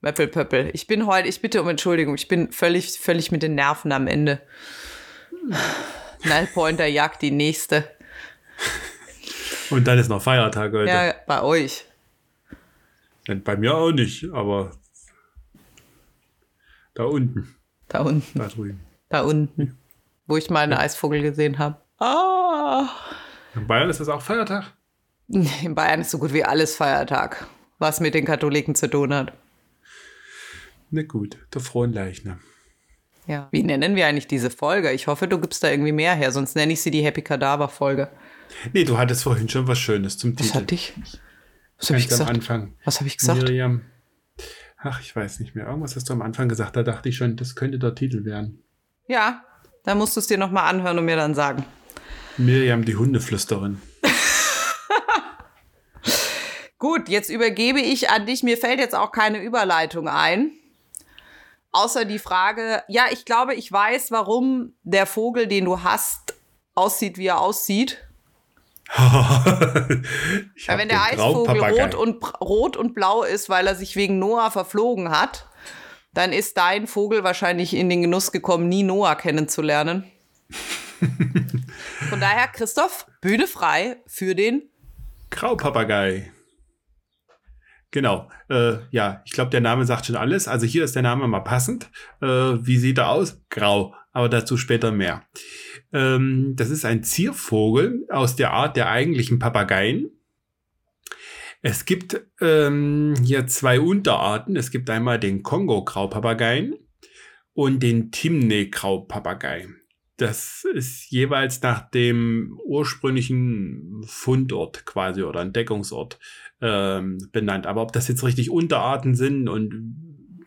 Möppelpöppel. Ich bin heute, ich bitte um Entschuldigung, ich bin völlig, völlig mit den Nerven am Ende. Nullpointer jagt die nächste.
Und dann ist noch Feiertag heute.
Ja, bei euch.
Bei mir auch nicht, aber da unten.
Da unten.
Da drüben.
Da unten. Wo ich mal einen ja. Eisvogel gesehen habe. Ah.
In Bayern ist das auch Feiertag?
In Bayern ist so gut wie alles Feiertag, was mit den Katholiken zu tun hat.
Na gut, der Fronleichnam.
Ja. Wie nennen wir eigentlich diese Folge? Ich hoffe, du gibst da irgendwie mehr her, sonst nenne ich sie die Happy Kadaver Folge.
Nee, du hattest vorhin schon was Schönes zum Titel.
Was hatte ich? Was habe ich gesagt?
Am Anfang.
Was habe ich gesagt?
Miriam. Ach, ich weiß nicht mehr. Irgendwas hast du am Anfang gesagt, da dachte ich schon, das könnte der Titel werden.
Ja, da musst du es dir nochmal anhören und mir dann sagen.
Miriam, die Hundeflüsterin. *laughs*
Gut, jetzt übergebe ich an dich. Mir fällt jetzt auch keine Überleitung ein. Außer die Frage, ja, ich glaube, ich weiß, warum der Vogel, den du hast, aussieht, wie er aussieht. *laughs* weil wenn der Eisvogel rot und, rot und blau ist, weil er sich wegen Noah verflogen hat, dann ist dein Vogel wahrscheinlich in den Genuss gekommen, nie Noah kennenzulernen. *laughs* Von daher, Christoph, Bühne frei für den
Graupapagei. Genau. Äh, ja, ich glaube, der Name sagt schon alles. Also hier ist der Name mal passend. Äh, wie sieht er aus? Grau. Aber dazu später mehr. Ähm, das ist ein Ziervogel aus der Art der eigentlichen Papageien. Es gibt ähm, hier zwei Unterarten. Es gibt einmal den Kongo-Graupapageien und den Timneh-Graupapagei. Das ist jeweils nach dem ursprünglichen Fundort quasi oder Entdeckungsort ähm, benannt. Aber ob das jetzt richtig Unterarten sind und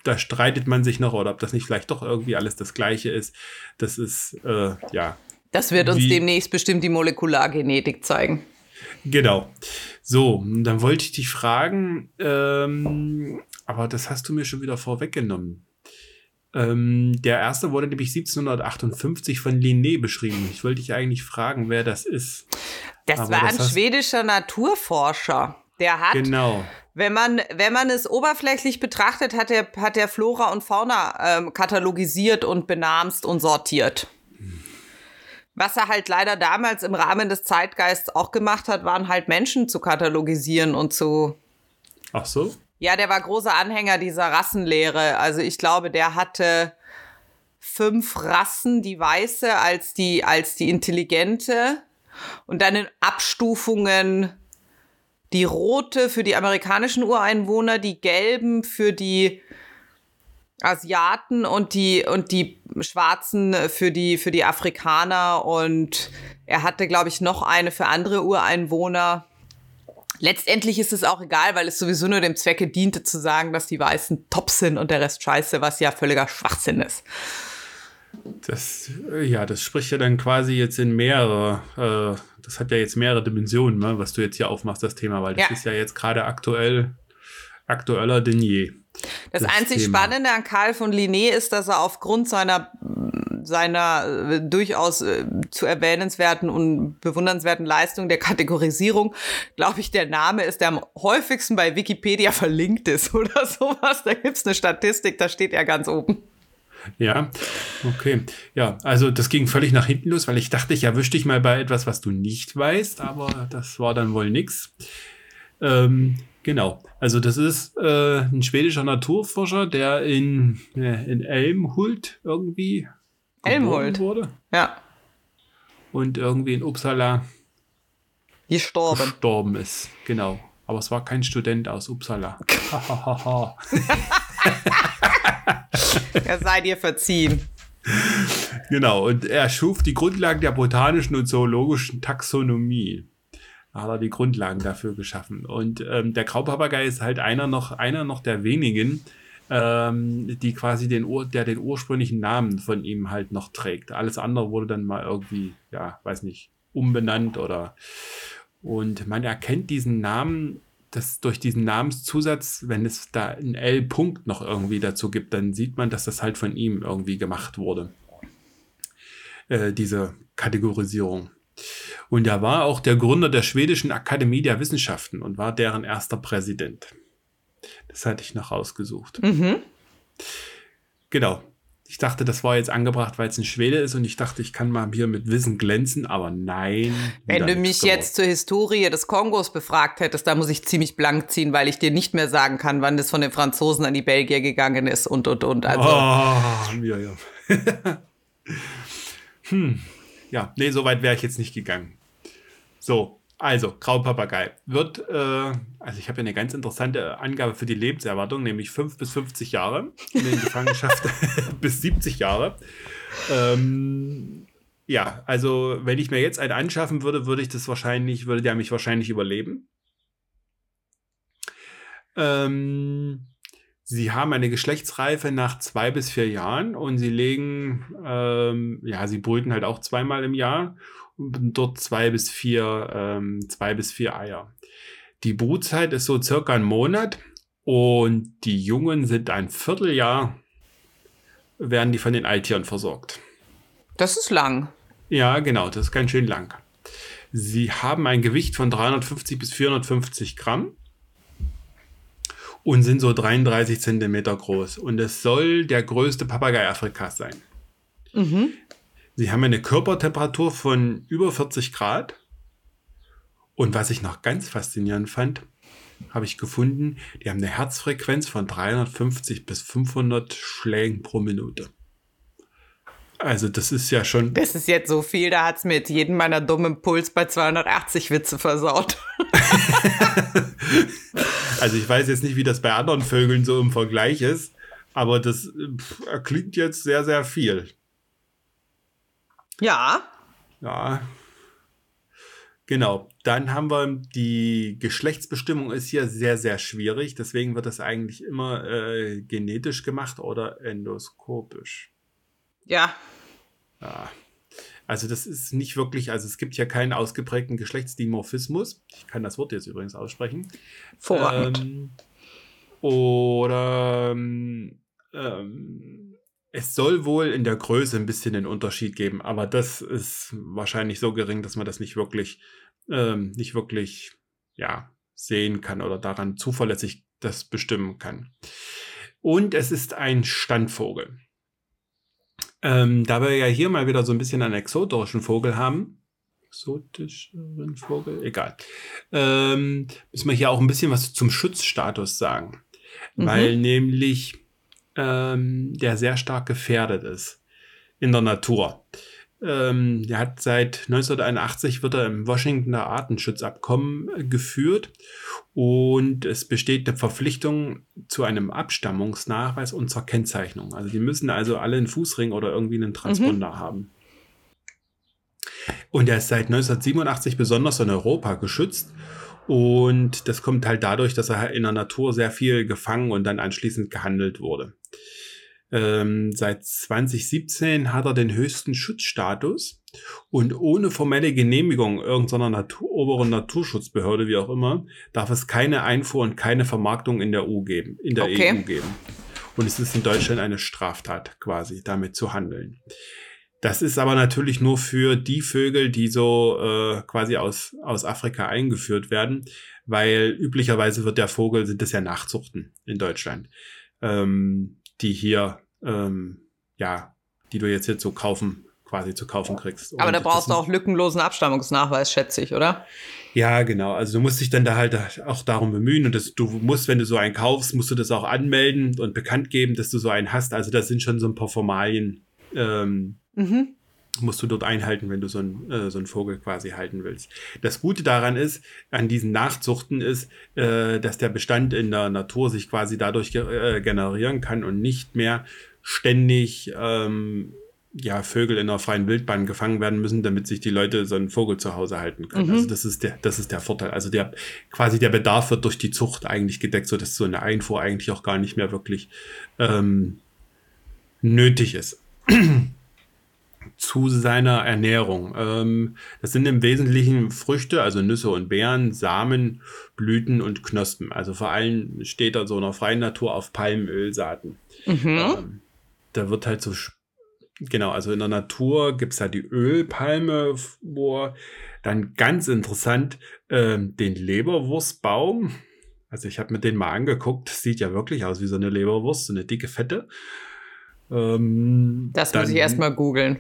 da streitet man sich noch oder ob das nicht vielleicht doch irgendwie alles das Gleiche ist, das ist äh, ja.
Das wird uns demnächst bestimmt die Molekulargenetik zeigen.
Genau. So, dann wollte ich dich fragen, ähm, aber das hast du mir schon wieder vorweggenommen. Ähm, der erste wurde nämlich 1758 von Linné beschrieben. Ich wollte dich eigentlich fragen, wer das ist.
Das aber war das ein schwedischer Naturforscher. Der hat,
genau.
wenn man, wenn man es oberflächlich betrachtet, hat er, hat er Flora und Fauna ähm, katalogisiert und benamst und sortiert. Was er halt leider damals im Rahmen des Zeitgeists auch gemacht hat, waren halt Menschen zu katalogisieren und zu.
Ach so?
Ja, der war großer Anhänger dieser Rassenlehre. Also ich glaube, der hatte fünf Rassen, die weiße als die, als die intelligente und dann in Abstufungen die rote für die amerikanischen Ureinwohner, die gelben für die Asiaten und die und die schwarzen für die für die Afrikaner und er hatte glaube ich noch eine für andere Ureinwohner. Letztendlich ist es auch egal, weil es sowieso nur dem Zwecke diente zu sagen, dass die Weißen top sind und der Rest scheiße, was ja völliger Schwachsinn ist.
Das, ja, das spricht ja dann quasi jetzt in mehrere, äh, das hat ja jetzt mehrere Dimensionen, ne, was du jetzt hier aufmachst, das Thema, weil das ja. ist ja jetzt gerade aktuell, aktueller denn je.
Das, das einzig Thema. Spannende an Karl von Linné ist, dass er aufgrund seiner seiner äh, durchaus äh, zu erwähnenswerten und bewundernswerten Leistung der Kategorisierung, glaube ich, der Name ist, der am häufigsten bei Wikipedia verlinkt ist *laughs* oder sowas. Da gibt es eine Statistik, da steht er ganz oben.
Ja, okay. Ja, also das ging völlig nach hinten los, weil ich dachte, ich erwische dich mal bei etwas, was du nicht weißt, aber das war dann wohl nix. Ähm, genau. Also das ist äh, ein schwedischer Naturforscher, der in, äh, in Elmhult irgendwie
Elmhult
wurde.
Ja.
Und irgendwie in Uppsala
gestorben.
gestorben ist. Genau. Aber es war kein Student aus Uppsala. *laughs* *laughs*
er sei dir verziehen.
Genau, und er schuf die Grundlagen der botanischen und zoologischen Taxonomie. Da hat er die Grundlagen dafür geschaffen. Und ähm, der Graupapagei ist halt einer noch, einer noch der wenigen, ähm, die quasi den, Ur der den ursprünglichen Namen von ihm halt noch trägt. Alles andere wurde dann mal irgendwie, ja, weiß nicht, umbenannt oder und man erkennt diesen Namen, das durch diesen Namenszusatz, wenn es da ein L-Punkt noch irgendwie dazu gibt, dann sieht man, dass das halt von ihm irgendwie gemacht wurde. Äh, diese Kategorisierung. Und er war auch der Gründer der Schwedischen Akademie der Wissenschaften und war deren erster Präsident. Das hatte ich noch rausgesucht. Mhm. Genau. Ich dachte, das war jetzt angebracht, weil es ein Schwede ist und ich dachte, ich kann mal hier mit Wissen glänzen, aber nein.
Wenn du mich geworden. jetzt zur Historie des Kongos befragt hättest, da muss ich ziemlich blank ziehen, weil ich dir nicht mehr sagen kann, wann das von den Franzosen an die Belgier gegangen ist und und und. Also.
Oh, mir ja. *laughs* hm. Ja, nee, so weit wäre ich jetzt nicht gegangen. So, also, Graupapagei wird, äh, also ich habe ja eine ganz interessante Angabe für die Lebenserwartung, nämlich 5 bis 50 Jahre in der Gefangenschaft *laughs* *laughs* bis 70 Jahre. Ähm, ja, also wenn ich mir jetzt einen anschaffen würde, würde ich das wahrscheinlich, würde der mich wahrscheinlich überleben. Ähm, sie haben eine Geschlechtsreife nach zwei bis vier Jahren und sie legen, ähm, ja, sie brüten halt auch zweimal im Jahr dort zwei bis vier, ähm, zwei bis vier Eier. Die Brutzeit ist so circa ein Monat und die Jungen sind ein Vierteljahr, werden die von den Altieren versorgt.
Das ist lang.
Ja, genau, das ist ganz schön lang. Sie haben ein Gewicht von 350 bis 450 Gramm und sind so 33 Zentimeter groß. Und es soll der größte Papagei Afrikas sein. Mhm. Sie haben eine Körpertemperatur von über 40 Grad. Und was ich noch ganz faszinierend fand, habe ich gefunden, die haben eine Herzfrequenz von 350 bis 500 Schlägen pro Minute. Also das ist ja schon.
Das ist jetzt so viel, da hat es mir jetzt jeden meiner dummen Puls bei 280 Witze versaut. *laughs*
also ich weiß jetzt nicht, wie das bei anderen Vögeln so im Vergleich ist, aber das klingt jetzt sehr, sehr viel.
Ja.
Ja. Genau. Dann haben wir die Geschlechtsbestimmung ist hier sehr, sehr schwierig. Deswegen wird das eigentlich immer äh, genetisch gemacht oder endoskopisch.
Ja.
Ja. Also das ist nicht wirklich, also es gibt hier keinen ausgeprägten Geschlechtsdimorphismus. Ich kann das Wort jetzt übrigens aussprechen.
Vorrangig. Ähm,
oder ähm, ähm es soll wohl in der Größe ein bisschen den Unterschied geben, aber das ist wahrscheinlich so gering, dass man das nicht wirklich, ähm, nicht wirklich, ja, sehen kann oder daran zuverlässig das bestimmen kann. Und es ist ein Standvogel. Ähm, da wir ja hier mal wieder so ein bisschen einen exotischen Vogel haben, exotischen Vogel, egal, ähm, müssen wir hier auch ein bisschen was zum Schutzstatus sagen. Mhm. Weil nämlich ähm, der sehr stark gefährdet ist in der Natur. Ähm, der hat seit 1981 wird er im Washingtoner Artenschutzabkommen geführt und es besteht eine Verpflichtung zu einem Abstammungsnachweis und zur Kennzeichnung. Also die müssen also alle einen Fußring oder irgendwie einen Transponder mhm. haben. Und er ist seit 1987 besonders in Europa geschützt und das kommt halt dadurch, dass er in der Natur sehr viel gefangen und dann anschließend gehandelt wurde. Ähm, seit 2017 hat er den höchsten Schutzstatus und ohne formelle Genehmigung irgendeiner Natur, oberen Naturschutzbehörde, wie auch immer, darf es keine Einfuhr und keine Vermarktung in der EU geben, in der okay. EU geben. Und es ist in Deutschland eine Straftat, quasi damit zu handeln. Das ist aber natürlich nur für die Vögel, die so äh, quasi aus, aus Afrika eingeführt werden, weil üblicherweise wird der Vogel, sind das ja Nachzuchten in Deutschland, ähm, die hier, ähm, ja, die du jetzt jetzt so kaufen, quasi zu kaufen kriegst.
Aber Und da brauchst du auch lückenlosen Abstammungsnachweis, schätze ich, oder?
Ja, genau. Also du musst dich dann da halt auch darum bemühen und das, du musst, wenn du so einen kaufst, musst du das auch anmelden und bekannt geben, dass du so einen hast. Also das sind schon so ein paar Formalien, ähm, Mhm. musst du dort einhalten, wenn du so, ein, äh, so einen Vogel quasi halten willst. Das Gute daran ist, an diesen Nachzuchten ist, äh, dass der Bestand in der Natur sich quasi dadurch ge äh, generieren kann und nicht mehr ständig ähm, ja, Vögel in der freien Wildbahn gefangen werden müssen, damit sich die Leute so einen Vogel zu Hause halten können. Mhm. Also das ist der, das ist der Vorteil. Also der quasi der Bedarf wird durch die Zucht eigentlich gedeckt, so dass so eine Einfuhr eigentlich auch gar nicht mehr wirklich ähm, nötig ist. Zu seiner Ernährung. Ähm, das sind im Wesentlichen Früchte, also Nüsse und Beeren, Samen, Blüten und Knospen. Also vor allem steht er so in der freien Natur auf Palmölsaaten. Mhm. Ähm, da wird halt so, genau, also in der Natur gibt es halt die Ölpalme, wo dann ganz interessant äh, den Leberwurstbaum. Also ich habe mir den mal angeguckt, sieht ja wirklich aus wie so eine Leberwurst, so eine dicke Fette.
Ähm, das muss ich erstmal googeln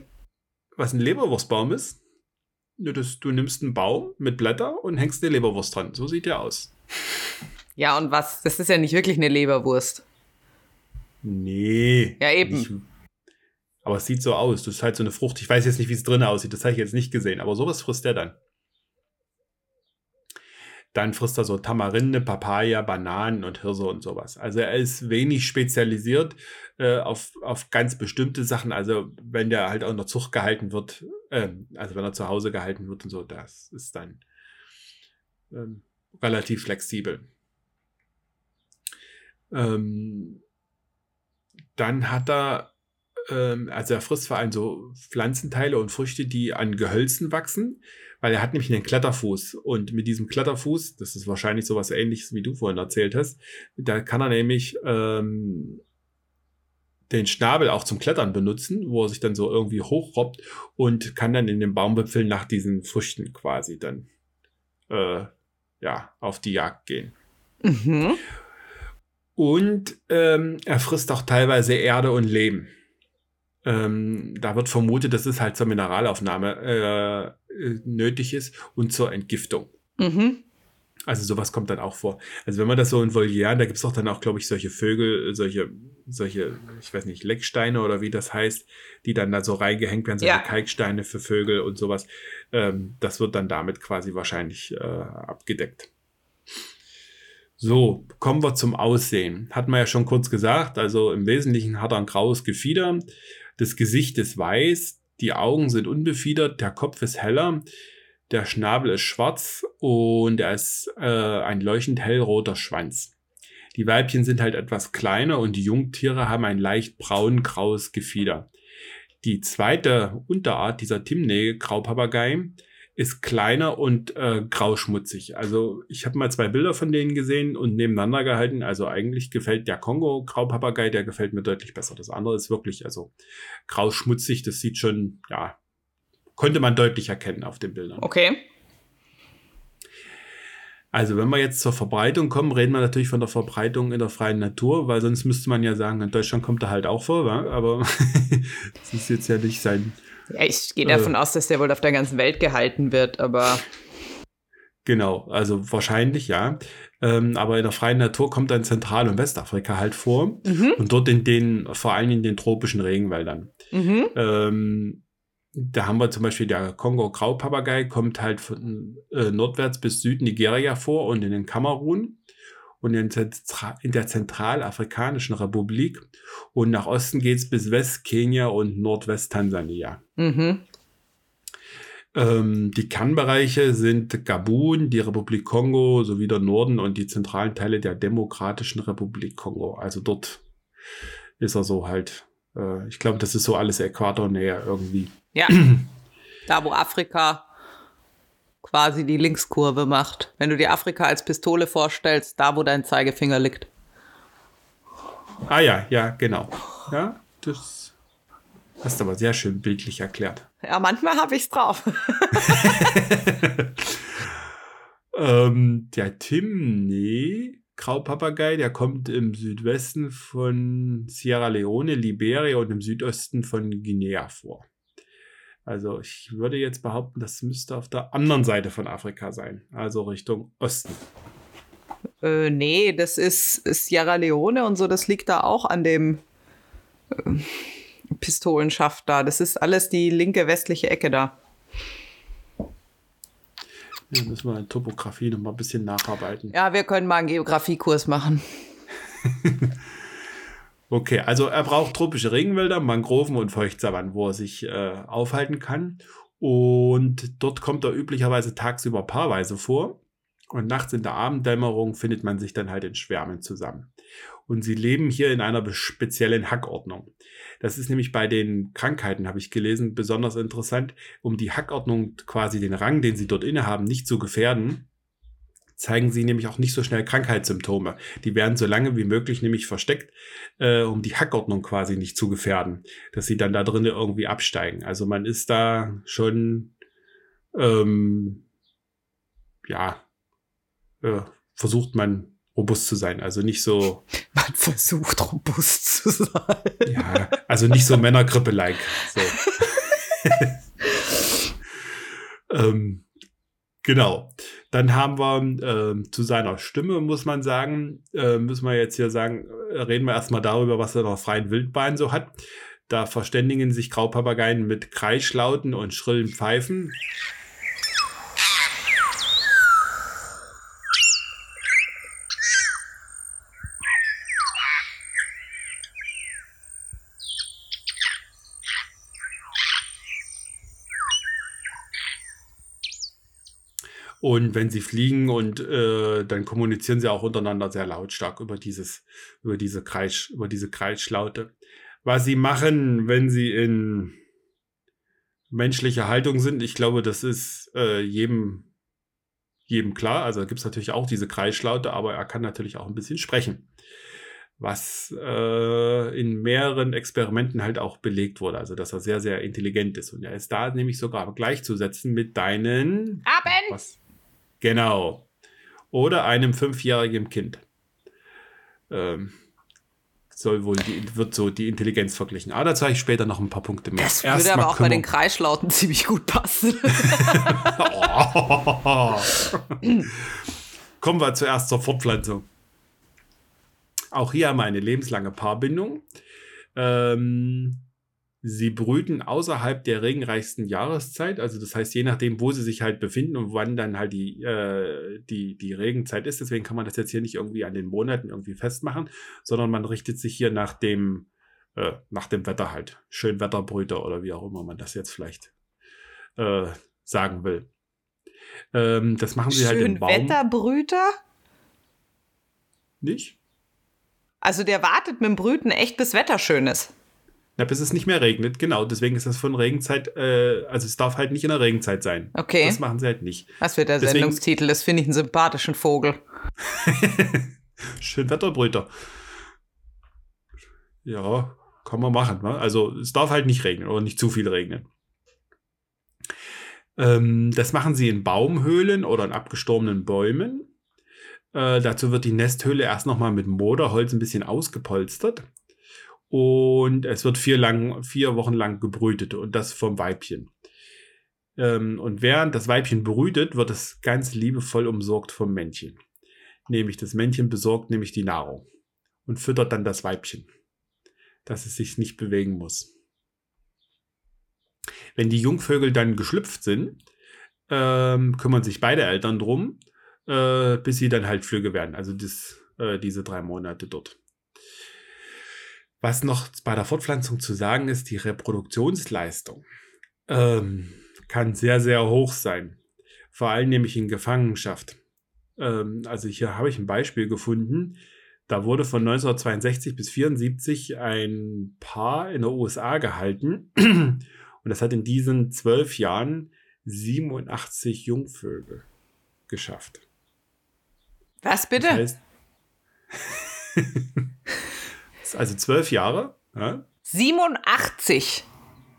was ein Leberwurstbaum ist? Das, du nimmst einen Baum mit Blätter und hängst eine Leberwurst dran. So sieht der aus.
Ja, und was? Das ist ja nicht wirklich eine Leberwurst.
Nee.
Ja, eben. Nicht,
aber es sieht so aus. Das ist halt so eine Frucht. Ich weiß jetzt nicht, wie es drin aussieht. Das habe ich jetzt nicht gesehen. Aber sowas frisst der dann. Dann frisst er so Tamarinde, Papaya, Bananen und Hirse und sowas. Also er ist wenig spezialisiert äh, auf, auf ganz bestimmte Sachen. Also wenn der halt auch in der Zucht gehalten wird, äh, also wenn er zu Hause gehalten wird und so, das ist dann ähm, relativ flexibel. Ähm, dann hat er, ähm, also er frisst vor allem so Pflanzenteile und Früchte, die an Gehölzen wachsen weil er hat nämlich einen Kletterfuß und mit diesem Kletterfuß, das ist wahrscheinlich sowas ähnliches, wie du vorhin erzählt hast, da kann er nämlich ähm, den Schnabel auch zum Klettern benutzen, wo er sich dann so irgendwie hochrobbt und kann dann in den Baumwipfeln nach diesen Früchten quasi dann äh, ja auf die Jagd gehen. Mhm. Und ähm, er frisst auch teilweise Erde und Lehm. Ähm, da wird vermutet, dass es halt zur Mineralaufnahme äh, äh, nötig ist und zur Entgiftung. Mhm. Also sowas kommt dann auch vor. Also wenn man das so in Volieren, da gibt es auch dann auch, glaube ich, solche Vögel, solche, solche, ich weiß nicht, Lecksteine oder wie das heißt, die dann da so reingehängt werden, solche ja. Kalksteine für Vögel und sowas. Ähm, das wird dann damit quasi wahrscheinlich äh, abgedeckt. So, kommen wir zum Aussehen. Hat man ja schon kurz gesagt, also im Wesentlichen hat er ein graues Gefieder, das Gesicht ist weiß, die Augen sind unbefiedert, der Kopf ist heller, der Schnabel ist schwarz und er ist äh, ein leuchtend hellroter Schwanz. Die Weibchen sind halt etwas kleiner und die Jungtiere haben ein leicht braun-graues Gefieder. Die zweite Unterart dieser Timneh-Graupapagei ist kleiner und äh, grauschmutzig. Also ich habe mal zwei Bilder von denen gesehen und nebeneinander gehalten. Also eigentlich gefällt der Kongo Graupapagei, der gefällt mir deutlich besser. Das andere ist wirklich also grauschmutzig. Das sieht schon, ja, konnte man deutlich erkennen auf den Bildern.
Okay.
Also wenn wir jetzt zur Verbreitung kommen, reden wir natürlich von der Verbreitung in der freien Natur, weil sonst müsste man ja sagen, in Deutschland kommt er halt auch vor, wa? aber *laughs* das ist jetzt ja nicht sein
ja, ich gehe davon äh, aus, dass der wohl auf der ganzen Welt gehalten wird, aber.
Genau, also wahrscheinlich ja. Ähm, aber in der freien Natur kommt dann Zentral- und Westafrika halt vor. Mhm. Und dort in den, vor allem in den tropischen Regenwäldern. Mhm. Ähm, da haben wir zum Beispiel der Kongo-Graupapagei, kommt halt von äh, nordwärts bis Südnigeria vor und in den Kamerun und in, der Zentralafrikanischen Republik. Und nach Osten geht es bis West-Kenia und Nordwest-Tansania. Mhm. Ähm, die Kernbereiche sind Gabun, die Republik Kongo sowie der Norden und die zentralen Teile der Demokratischen Republik Kongo. Also dort ist er so halt. Äh, ich glaube, das ist so alles Äquatornähe irgendwie.
Ja. *clears throat* da, wo Afrika quasi die Linkskurve macht. Wenn du dir Afrika als Pistole vorstellst, da wo dein Zeigefinger liegt.
Ah ja, ja, genau. Ja, das hast du aber sehr schön bildlich erklärt.
Ja, manchmal habe ich es drauf. *laughs*
ähm, der Timney Graupapagei, der kommt im Südwesten von Sierra Leone, Liberia und im Südosten von Guinea vor. Also ich würde jetzt behaupten, das müsste auf der anderen Seite von Afrika sein, also Richtung Osten.
Äh, nee, das ist, Sierra Leone und so, das liegt da auch an dem, äh, Pistolenschaft da. Das ist alles die linke westliche Ecke da.
Ja, müssen wir in Topografie noch mal ein bisschen nacharbeiten.
Ja, wir können mal einen Geografiekurs machen. *laughs*
okay, also er braucht tropische Regenwälder, Mangroven und Feuchtsavannen, wo er sich äh, aufhalten kann. Und dort kommt er üblicherweise tagsüber paarweise vor. Und nachts in der Abenddämmerung findet man sich dann halt in Schwärmen zusammen. Und sie leben hier in einer speziellen Hackordnung. Das ist nämlich bei den Krankheiten, habe ich gelesen, besonders interessant, um die Hackordnung quasi den Rang, den sie dort innehaben, nicht zu gefährden, zeigen sie nämlich auch nicht so schnell Krankheitssymptome. Die werden so lange wie möglich nämlich versteckt, äh, um die Hackordnung quasi nicht zu gefährden, dass sie dann da drinnen irgendwie absteigen. Also man ist da schon, ähm, ja, äh, versucht man robust zu sein. Also nicht so. *laughs*
Man versucht robust zu sein.
Ja, also nicht so Männergrippe-like. So. *laughs* *laughs* ähm, genau. Dann haben wir äh, zu seiner Stimme, muss man sagen, äh, müssen wir jetzt hier sagen, äh, reden wir erstmal darüber, was er noch freien Wildbahn so hat. Da verständigen sich Graupapageien mit Kreischlauten und schrillen Pfeifen. Und wenn sie fliegen und äh, dann kommunizieren sie auch untereinander sehr lautstark über dieses, über diese Kreisch, über diese Kreischlaute. Was sie machen, wenn sie in menschlicher Haltung sind, ich glaube, das ist äh, jedem, jedem klar. Also gibt es natürlich auch diese Kreischlaute, aber er kann natürlich auch ein bisschen sprechen. Was äh, in mehreren Experimenten halt auch belegt wurde, also dass er sehr, sehr intelligent ist. Und er ist da nämlich sogar gleichzusetzen mit deinen.
Abend!
Was? Genau. Oder einem fünfjährigen Kind. Ähm, soll wohl die, wird so die Intelligenz verglichen. Aber da zeige ich später noch ein paar Punkte mehr.
Das würde aber auch bei den Kreischlauten *laughs* ziemlich gut passen. *laughs*
Kommen wir zuerst zur Fortpflanzung. Auch hier haben wir eine lebenslange Paarbindung. Ähm, Sie brüten außerhalb der regenreichsten Jahreszeit, also das heißt, je nachdem, wo sie sich halt befinden und wann dann halt die, äh, die, die Regenzeit ist. Deswegen kann man das jetzt hier nicht irgendwie an den Monaten irgendwie festmachen, sondern man richtet sich hier nach dem, äh, nach dem Wetter halt. Schönwetterbrüter oder wie auch immer man das jetzt vielleicht äh, sagen will. Ähm, das machen sie halt im Baum.
Schönwetterbrüter?
Nicht?
Also der wartet mit dem Brüten echt bis Wetter schön ist.
Ja, bis es nicht mehr regnet, genau. Deswegen ist das von Regenzeit, äh, also es darf halt nicht in der Regenzeit sein.
Okay.
Das machen sie halt nicht.
Was wird der Deswegen, Sendungstitel? Das finde ich einen sympathischen Vogel. *laughs*
Schön Wetterbrüter. Ja, kann man machen. Ne? Also es darf halt nicht regnen oder nicht zu viel regnen. Ähm, das machen sie in Baumhöhlen oder in abgestorbenen Bäumen. Äh, dazu wird die Nesthöhle erst nochmal mit Moderholz ein bisschen ausgepolstert. Und es wird vier, lang, vier Wochen lang gebrütet und das vom Weibchen. Ähm, und während das Weibchen brütet, wird es ganz liebevoll umsorgt vom Männchen. Nämlich das Männchen besorgt nämlich die Nahrung und füttert dann das Weibchen, dass es sich nicht bewegen muss. Wenn die Jungvögel dann geschlüpft sind, ähm, kümmern sich beide Eltern drum, äh, bis sie dann halt Flüge werden. Also das, äh, diese drei Monate dort. Was noch bei der Fortpflanzung zu sagen ist, die Reproduktionsleistung ähm, kann sehr, sehr hoch sein. Vor allem nämlich in Gefangenschaft. Ähm, also hier habe ich ein Beispiel gefunden. Da wurde von 1962 bis 1974 ein Paar in den USA gehalten. *clears throat* Und das hat in diesen zwölf Jahren 87 Jungvögel geschafft.
Was bitte? Das heißt, *laughs*
also zwölf Jahre. Ja?
87.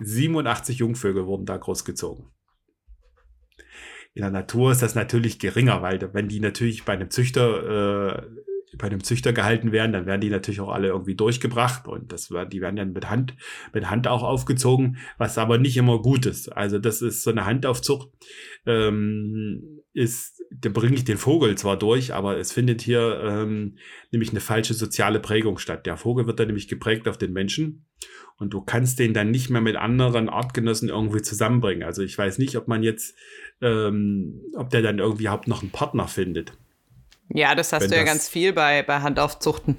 87 Jungvögel wurden da großgezogen. In der Natur ist das natürlich geringer, weil wenn die natürlich bei einem Züchter äh, bei einem Züchter gehalten werden, dann werden die natürlich auch alle irgendwie durchgebracht und das die werden dann mit Hand, mit Hand auch aufgezogen, was aber nicht immer gut ist. Also das ist so eine Handaufzucht, ähm, ist, da bringe ich den Vogel zwar durch, aber es findet hier ähm, nämlich eine falsche soziale Prägung statt. Der Vogel wird dann nämlich geprägt auf den Menschen und du kannst den dann nicht mehr mit anderen Artgenossen irgendwie zusammenbringen. Also ich weiß nicht, ob man jetzt, ähm, ob der dann irgendwie überhaupt noch einen Partner findet.
Ja, das hast Wenn du ja ganz viel bei, bei Handaufzuchten.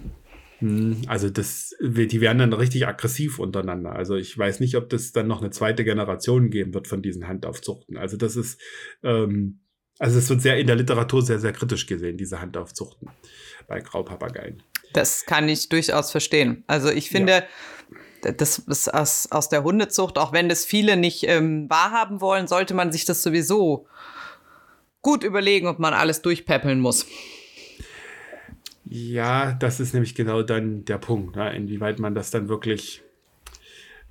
Hm, also das, die werden dann richtig aggressiv untereinander. Also ich weiß nicht, ob das dann noch eine zweite Generation geben wird von diesen Handaufzuchten. Also das ist, ähm, also es wird sehr in der Literatur sehr, sehr kritisch gesehen, diese Handaufzuchten bei Graupapageien.
Das kann ich durchaus verstehen. Also ich finde, ja. das ist aus, aus der Hundezucht, auch wenn das viele nicht ähm, wahrhaben wollen, sollte man sich das sowieso gut überlegen, ob man alles durchpäppeln muss.
Ja, das ist nämlich genau dann der Punkt, ne? inwieweit man das dann wirklich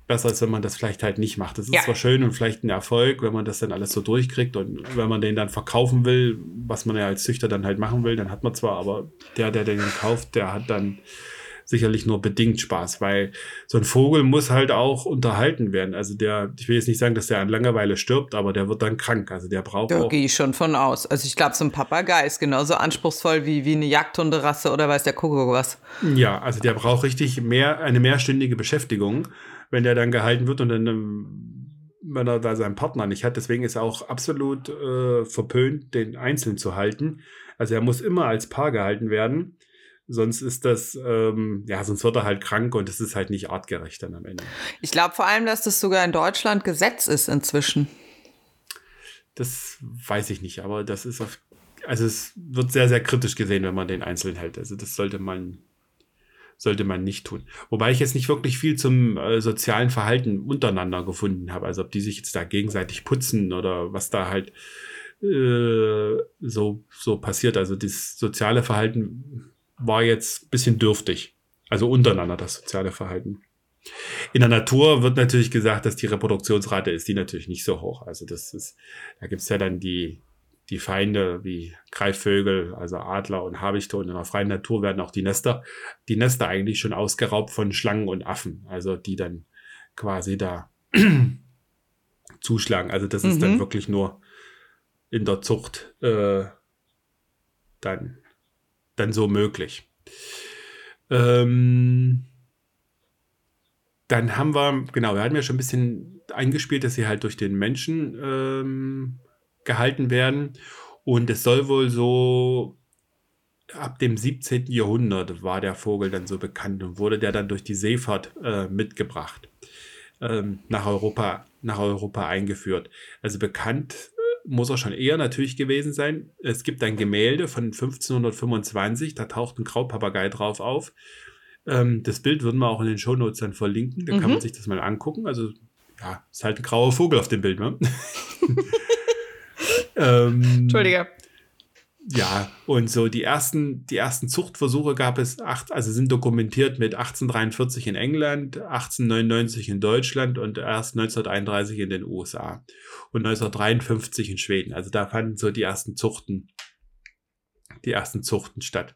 besser ist, wenn man das vielleicht halt nicht macht. Das ist ja. zwar schön und vielleicht ein Erfolg, wenn man das dann alles so durchkriegt und wenn man den dann verkaufen will, was man ja als Züchter dann halt machen will, dann hat man zwar, aber der, der den kauft, der hat dann sicherlich nur bedingt Spaß, weil so ein Vogel muss halt auch unterhalten werden. Also der, ich will jetzt nicht sagen, dass der an Langeweile stirbt, aber der wird dann krank. Also der braucht.
Da gehe ich schon von aus. Also ich glaube, so ein Papagei ist genauso anspruchsvoll wie, wie eine Jagdhunderasse oder weiß der Kuckuck was.
Ja, also der braucht richtig mehr, eine mehrstündige Beschäftigung, wenn der dann gehalten wird und dann ähm, wenn er da seinen Partner nicht hat. Deswegen ist er auch absolut äh, verpönt, den einzeln zu halten. Also er muss immer als Paar gehalten werden. Sonst ist das, ähm, ja, sonst wird er halt krank und es ist halt nicht artgerecht dann am Ende.
Ich glaube vor allem, dass das sogar in Deutschland Gesetz ist inzwischen.
Das weiß ich nicht, aber das ist auf, also es wird sehr, sehr kritisch gesehen, wenn man den einzeln hält. Also das sollte man, sollte man nicht tun. Wobei ich jetzt nicht wirklich viel zum äh, sozialen Verhalten untereinander gefunden habe. Also ob die sich jetzt da gegenseitig putzen oder was da halt äh, so, so passiert. Also das soziale Verhalten war jetzt ein bisschen dürftig. Also untereinander das soziale Verhalten. In der Natur wird natürlich gesagt, dass die Reproduktionsrate ist die natürlich nicht so hoch. Also das ist, da gibt's ja dann die, die Feinde wie Greifvögel, also Adler und Habichte und in der freien Natur werden auch die Nester, die Nester eigentlich schon ausgeraubt von Schlangen und Affen, also die dann quasi da *clears throat* zuschlagen. Also das mhm. ist dann mhm. wirklich nur in der Zucht äh, dann dann so möglich. Ähm, dann haben wir, genau, wir hatten ja schon ein bisschen eingespielt, dass sie halt durch den Menschen ähm, gehalten werden. Und es soll wohl so ab dem 17. Jahrhundert war der Vogel dann so bekannt und wurde der dann durch die Seefahrt äh, mitgebracht, ähm, nach Europa, nach Europa eingeführt. Also bekannt muss er schon eher natürlich gewesen sein. Es gibt ein Gemälde von 1525, da taucht ein Graupapagei drauf auf. Ähm, das Bild würden wir auch in den Shownotes dann verlinken, da mhm. kann man sich das mal angucken. Also, ja, ist halt ein grauer Vogel auf dem Bild, ne? *laughs*
ähm, Entschuldige.
Ja, und so die ersten, die ersten Zuchtversuche gab es acht, also sind dokumentiert mit 1843 in England, 1899 in Deutschland und erst 1931 in den USA und 1953 in Schweden. Also da fanden so die ersten Zuchten, die ersten Zuchten statt.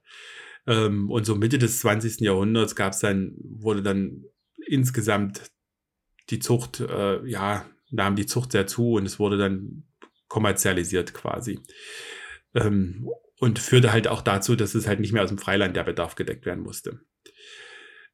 Ähm, und so Mitte des 20. Jahrhunderts gab es dann, wurde dann insgesamt die Zucht, äh, ja, nahm die Zucht sehr zu und es wurde dann kommerzialisiert quasi. Ähm, und führte halt auch dazu, dass es halt nicht mehr aus dem Freiland der Bedarf gedeckt werden musste.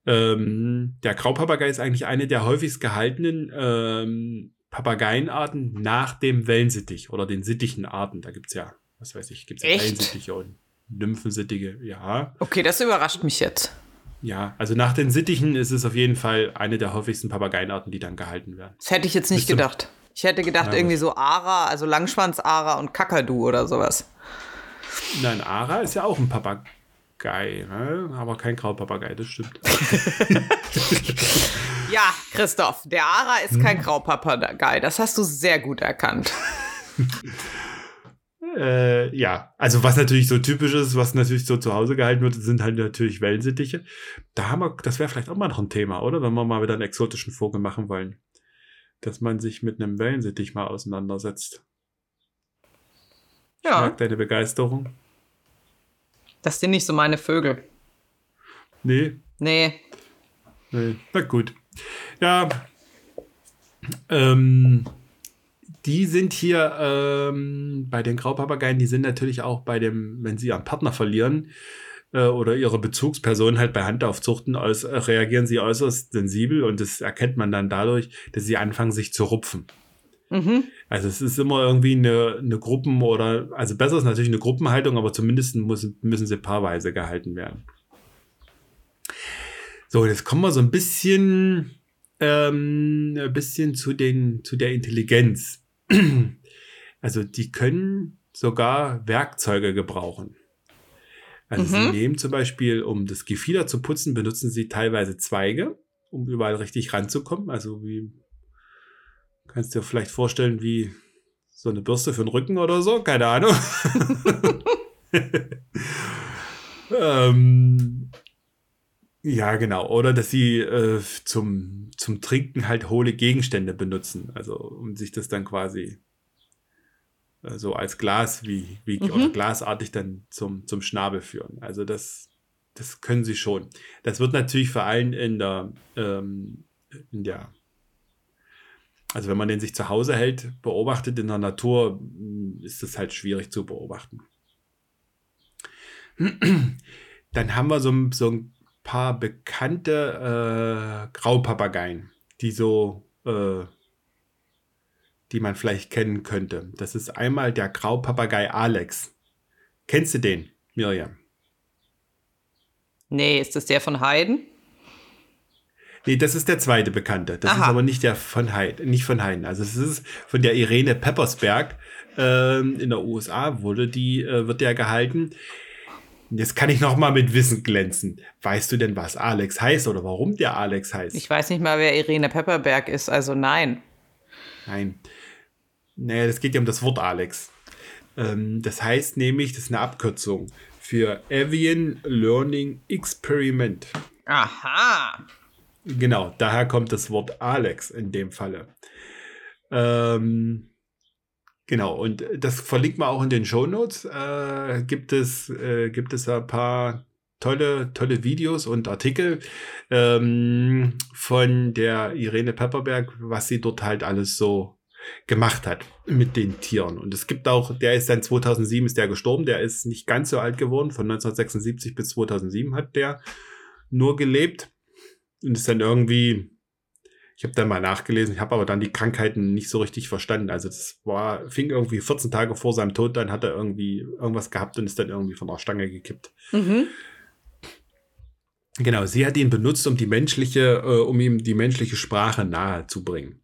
Ähm, der Graupapagei ist eigentlich eine der häufigst gehaltenen ähm, Papageienarten nach dem Wellensittich oder den sittichen Arten. Da gibt es ja, was weiß ich, gibt es ja Wellensittiche und Nymphensittige, ja.
Okay, das überrascht mich jetzt.
Ja, also nach den Sittichen ist es auf jeden Fall eine der häufigsten Papageienarten, die dann gehalten werden.
Das hätte ich jetzt nicht gedacht. Ich hätte gedacht, irgendwie so Ara, also Langschwanz-Ara und Kakadu oder sowas.
Nein, Ara ist ja auch ein Papagei, ne? aber kein Graupapagei, das stimmt. *laughs*
ja, Christoph, der Ara ist hm. kein Graupapagei, das hast du sehr gut erkannt. *laughs*
Äh, ja, also was natürlich so typisch ist, was natürlich so zu Hause gehalten wird, sind halt natürlich Wellensittiche. Da haben wir, das wäre vielleicht auch mal noch ein Thema, oder? Wenn wir mal wieder einen exotischen Vogel machen wollen. Dass man sich mit einem Wellensittich mal auseinandersetzt. Ja. Ich mag deine Begeisterung.
Das sind nicht so meine Vögel.
Nee.
Nee.
Nee. Na gut. Ja. Ähm, die sind hier ähm, bei den Graupapageien, die sind natürlich auch bei dem, wenn sie ihren Partner verlieren äh, oder ihre Bezugsperson halt bei Handaufzuchten, aus, äh, reagieren sie äußerst sensibel und das erkennt man dann dadurch, dass sie anfangen, sich zu rupfen. Mhm. Also es ist immer irgendwie eine, eine Gruppen- oder, also besser ist natürlich eine Gruppenhaltung, aber zumindest muss, müssen sie paarweise gehalten werden. So, jetzt kommen wir so ein bisschen, ähm, ein bisschen zu, den, zu der Intelligenz. *clears throat* Also die können sogar Werkzeuge gebrauchen. Also mhm. sie nehmen zum Beispiel, um das Gefieder zu putzen, benutzen sie teilweise Zweige, um überall richtig ranzukommen. Also wie kannst du dir vielleicht vorstellen, wie so eine Bürste für den Rücken oder so, keine Ahnung. *laughs* ähm, ja, genau. Oder dass sie äh, zum, zum Trinken halt hohle Gegenstände benutzen. Also um sich das dann quasi so als Glas wie, wie mhm. oder glasartig dann zum, zum Schnabel führen. Also das, das können sie schon. Das wird natürlich vor allem in der, ähm, in der, also wenn man den sich zu Hause hält, beobachtet in der Natur, ist das halt schwierig zu beobachten. *clears throat* Dann haben wir so, so ein paar bekannte äh, Graupapageien, die so, äh, die man vielleicht kennen könnte. Das ist einmal der Graupapagei Alex. Kennst du den, Miriam?
Nee, ist das der von Haydn?
Nee, das ist der zweite Bekannte. Das Aha. ist aber nicht der von Haydn, nicht von Haydn. Also es ist von der Irene Peppersberg äh, in der USA wurde die, äh, wird der gehalten. Jetzt kann ich noch mal mit Wissen glänzen. Weißt du denn, was Alex heißt oder warum der Alex heißt?
Ich weiß nicht mal, wer Irene Pepperberg ist, also nein.
Nein. Naja, das geht ja um das Wort Alex. Ähm, das heißt nämlich, das ist eine Abkürzung für Avian Learning Experiment.
Aha.
Genau, daher kommt das Wort Alex in dem Falle. Ähm, Genau, und das verlinkt man auch in den Show Notes. Äh, gibt, es, äh, gibt es ein paar tolle, tolle Videos und Artikel ähm, von der Irene Pepperberg, was sie dort halt alles so gemacht hat mit den Tieren. Und es gibt auch, der ist dann 2007 ist der gestorben, der ist nicht ganz so alt geworden, von 1976 bis 2007 hat der nur gelebt und ist dann irgendwie ich habe dann mal nachgelesen, ich habe aber dann die Krankheiten nicht so richtig verstanden. Also das war, fing irgendwie 14 Tage vor seinem Tod, dann hat er irgendwie irgendwas gehabt und ist dann irgendwie von der Stange gekippt. Mhm. Genau, sie hat ihn benutzt, um die menschliche, äh, um ihm die menschliche Sprache nahe zu bringen.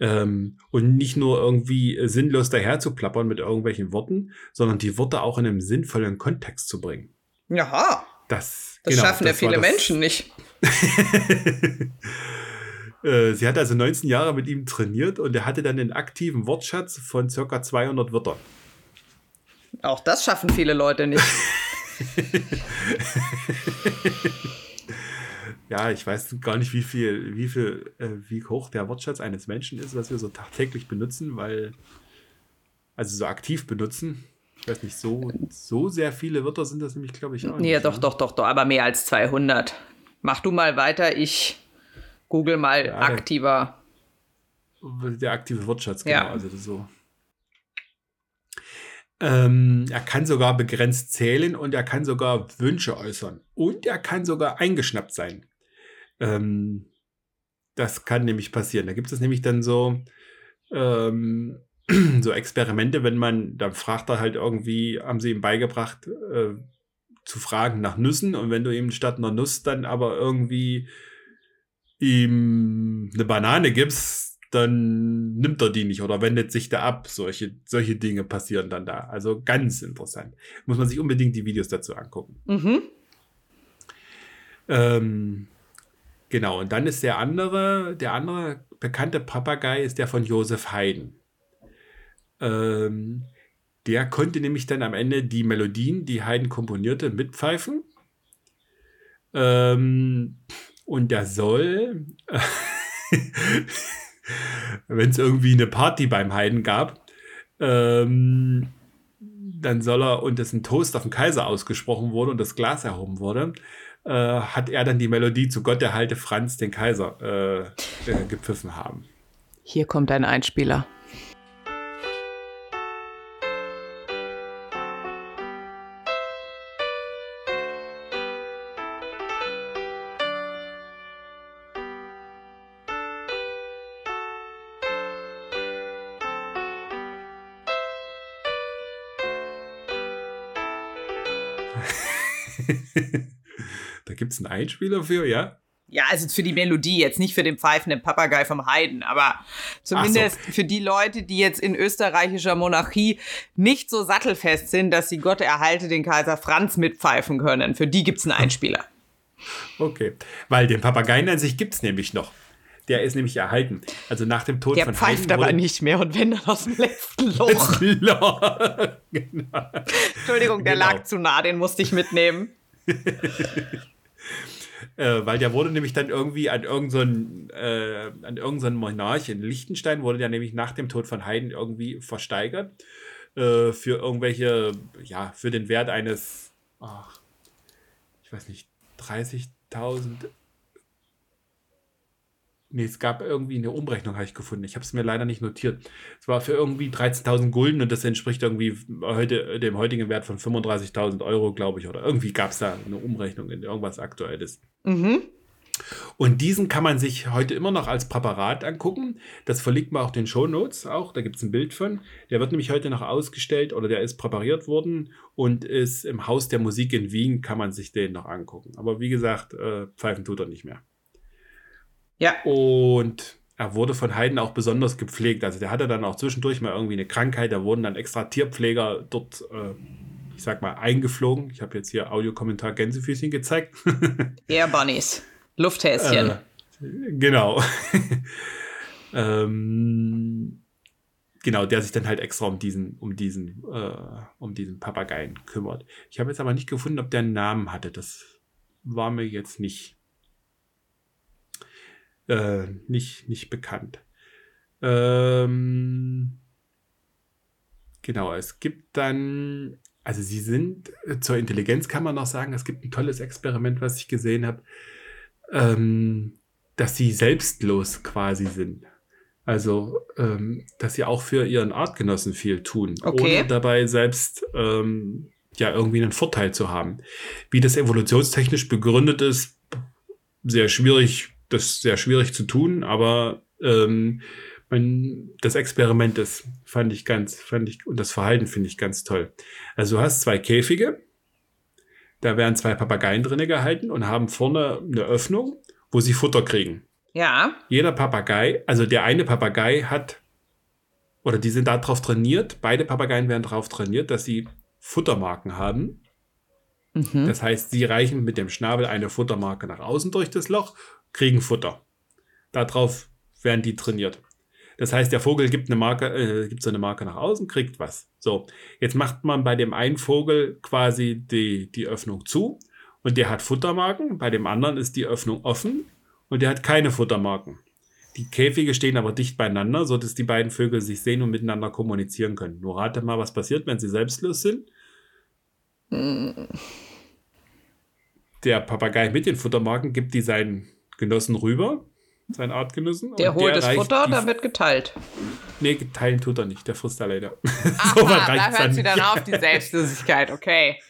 Ähm, und nicht nur irgendwie sinnlos daherzuplappern mit irgendwelchen Worten, sondern die Worte auch in einem sinnvollen Kontext zu bringen.
Jaha.
Das,
das genau, schaffen ja viele Menschen nicht. *laughs*
Äh, sie hat also 19 Jahre mit ihm trainiert und er hatte dann einen aktiven Wortschatz von circa 200 Wörtern.
Auch das schaffen viele Leute nicht. *laughs*
ja, ich weiß gar nicht, wie viel, wie viel, äh, wie hoch der Wortschatz eines Menschen ist, was wir so tagtäglich benutzen, weil, also so aktiv benutzen. Ich weiß nicht, so, so sehr viele Wörter sind das nämlich, glaube ich, auch
nee, nicht. doch, ne? doch, doch, doch, aber mehr als 200. Mach du mal weiter, ich Google mal ja, aktiver.
Der, der aktive Wortschatz, genau. Ja. Also so. Ähm, er kann sogar begrenzt zählen und er kann sogar Wünsche äußern. Und er kann sogar eingeschnappt sein. Ähm, das kann nämlich passieren. Da gibt es nämlich dann so, ähm, *clears throat* so Experimente, wenn man, dann fragt er halt irgendwie, haben sie ihm beigebracht, äh, zu fragen nach Nüssen und wenn du ihm statt einer Nuss dann aber irgendwie ihm eine Banane gibst, dann nimmt er die nicht oder wendet sich da ab. Solche, solche Dinge passieren dann da. Also ganz interessant. Muss man sich unbedingt die Videos dazu angucken. Mhm. Ähm, genau, und dann ist der andere, der andere bekannte Papagei ist der von Josef Haydn. Ähm, der konnte nämlich dann am Ende die Melodien, die Haydn komponierte, mitpfeifen. Ähm, und der soll, *laughs* wenn es irgendwie eine Party beim Heiden gab, ähm, dann soll er, und das ein Toast auf den Kaiser ausgesprochen wurde und das Glas erhoben wurde, äh, hat er dann die Melodie zu Gott erhalte Franz den Kaiser äh, äh, gepfiffen haben.
Hier kommt ein Einspieler. *laughs*
da gibt es einen Einspieler für, ja?
Ja, also für die Melodie, jetzt nicht für den pfeifenden Papagei vom Haydn, aber zumindest so. für die Leute, die jetzt in österreichischer Monarchie nicht so sattelfest sind, dass sie Gott erhalte den Kaiser Franz mitpfeifen können. Für die gibt es einen *laughs* Einspieler.
Okay, weil den Papageien an sich gibt es nämlich noch. Der ist nämlich erhalten. Also nach dem Tod
der
von
pfeift Haydn aber nicht mehr und wenn dann aus dem letzten *laughs* Loch. Loch. genau. Entschuldigung, der genau. lag zu nah, den musste ich mitnehmen. *laughs*
äh, weil der wurde nämlich dann irgendwie an irgendeinen äh, an Monarch in Liechtenstein wurde der nämlich nach dem Tod von Haydn irgendwie versteigert äh, für irgendwelche, ja, für den Wert eines, ach, ich weiß nicht, 30.000 Nee, es gab irgendwie eine Umrechnung, habe ich gefunden. Ich habe es mir leider nicht notiert. Es war für irgendwie 13.000 Gulden und das entspricht irgendwie heute, dem heutigen Wert von 35.000 Euro, glaube ich. Oder irgendwie gab es da eine Umrechnung in irgendwas Aktuelles. Mhm. Und diesen kann man sich heute immer noch als Präparat angucken. Das verlinkt man auch den Show Notes auch. Da gibt es ein Bild von. Der wird nämlich heute noch ausgestellt oder der ist präpariert worden und ist im Haus der Musik in Wien, kann man sich den noch angucken. Aber wie gesagt, äh, pfeifen tut er nicht mehr. Ja. Und er wurde von Haydn auch besonders gepflegt. Also der hatte dann auch zwischendurch mal irgendwie eine Krankheit. Da wurden dann extra Tierpfleger dort, äh, ich sag mal, eingeflogen. Ich habe jetzt hier Audiokommentar Gänsefüßchen gezeigt. *laughs*
Air Bunnies. Lufthäschen. Äh,
genau. *laughs* ähm, genau, der sich dann halt extra um diesen, um diesen, äh, um diesen Papageien kümmert. Ich habe jetzt aber nicht gefunden, ob der einen Namen hatte. Das war mir jetzt nicht äh, nicht, nicht bekannt. Ähm, genau, es gibt dann, also sie sind, äh, zur Intelligenz kann man noch sagen, es gibt ein tolles Experiment, was ich gesehen habe, ähm, dass sie selbstlos quasi sind. Also, ähm, dass sie auch für ihren Artgenossen viel tun, okay. ohne dabei selbst ähm, ja irgendwie einen Vorteil zu haben. Wie das evolutionstechnisch begründet ist, sehr schwierig das ist sehr schwierig zu tun, aber ähm, mein, das Experiment ist, fand ich ganz, fand ich, und das Verhalten finde ich ganz toll. Also du hast zwei Käfige, da werden zwei Papageien drinne gehalten und haben vorne eine Öffnung, wo sie Futter kriegen.
Ja.
Jeder Papagei, also der eine Papagei hat, oder die sind darauf trainiert, beide Papageien werden darauf trainiert, dass sie Futtermarken haben. Mhm. Das heißt, sie reichen mit dem Schnabel eine Futtermarke nach außen durch das Loch kriegen Futter. Darauf werden die trainiert. Das heißt, der Vogel gibt eine Marke, äh, gibt so eine Marke nach außen, kriegt was. So, jetzt macht man bei dem einen Vogel quasi die, die Öffnung zu und der hat Futtermarken. Bei dem anderen ist die Öffnung offen und der hat keine Futtermarken. Die Käfige stehen aber dicht beieinander, sodass die beiden Vögel sich sehen und miteinander kommunizieren können. Nur rate mal, was passiert, wenn sie selbstlos sind. Der Papagei mit den Futtermarken gibt die seinen Genossen rüber, sein Artgenossen.
Der holt der das Futter, da wird geteilt.
Nee, teilen tut er nicht, der frisst er leider. *laughs*
Aha, so da hört sie dann auf, die Selbstlosigkeit, okay. *laughs*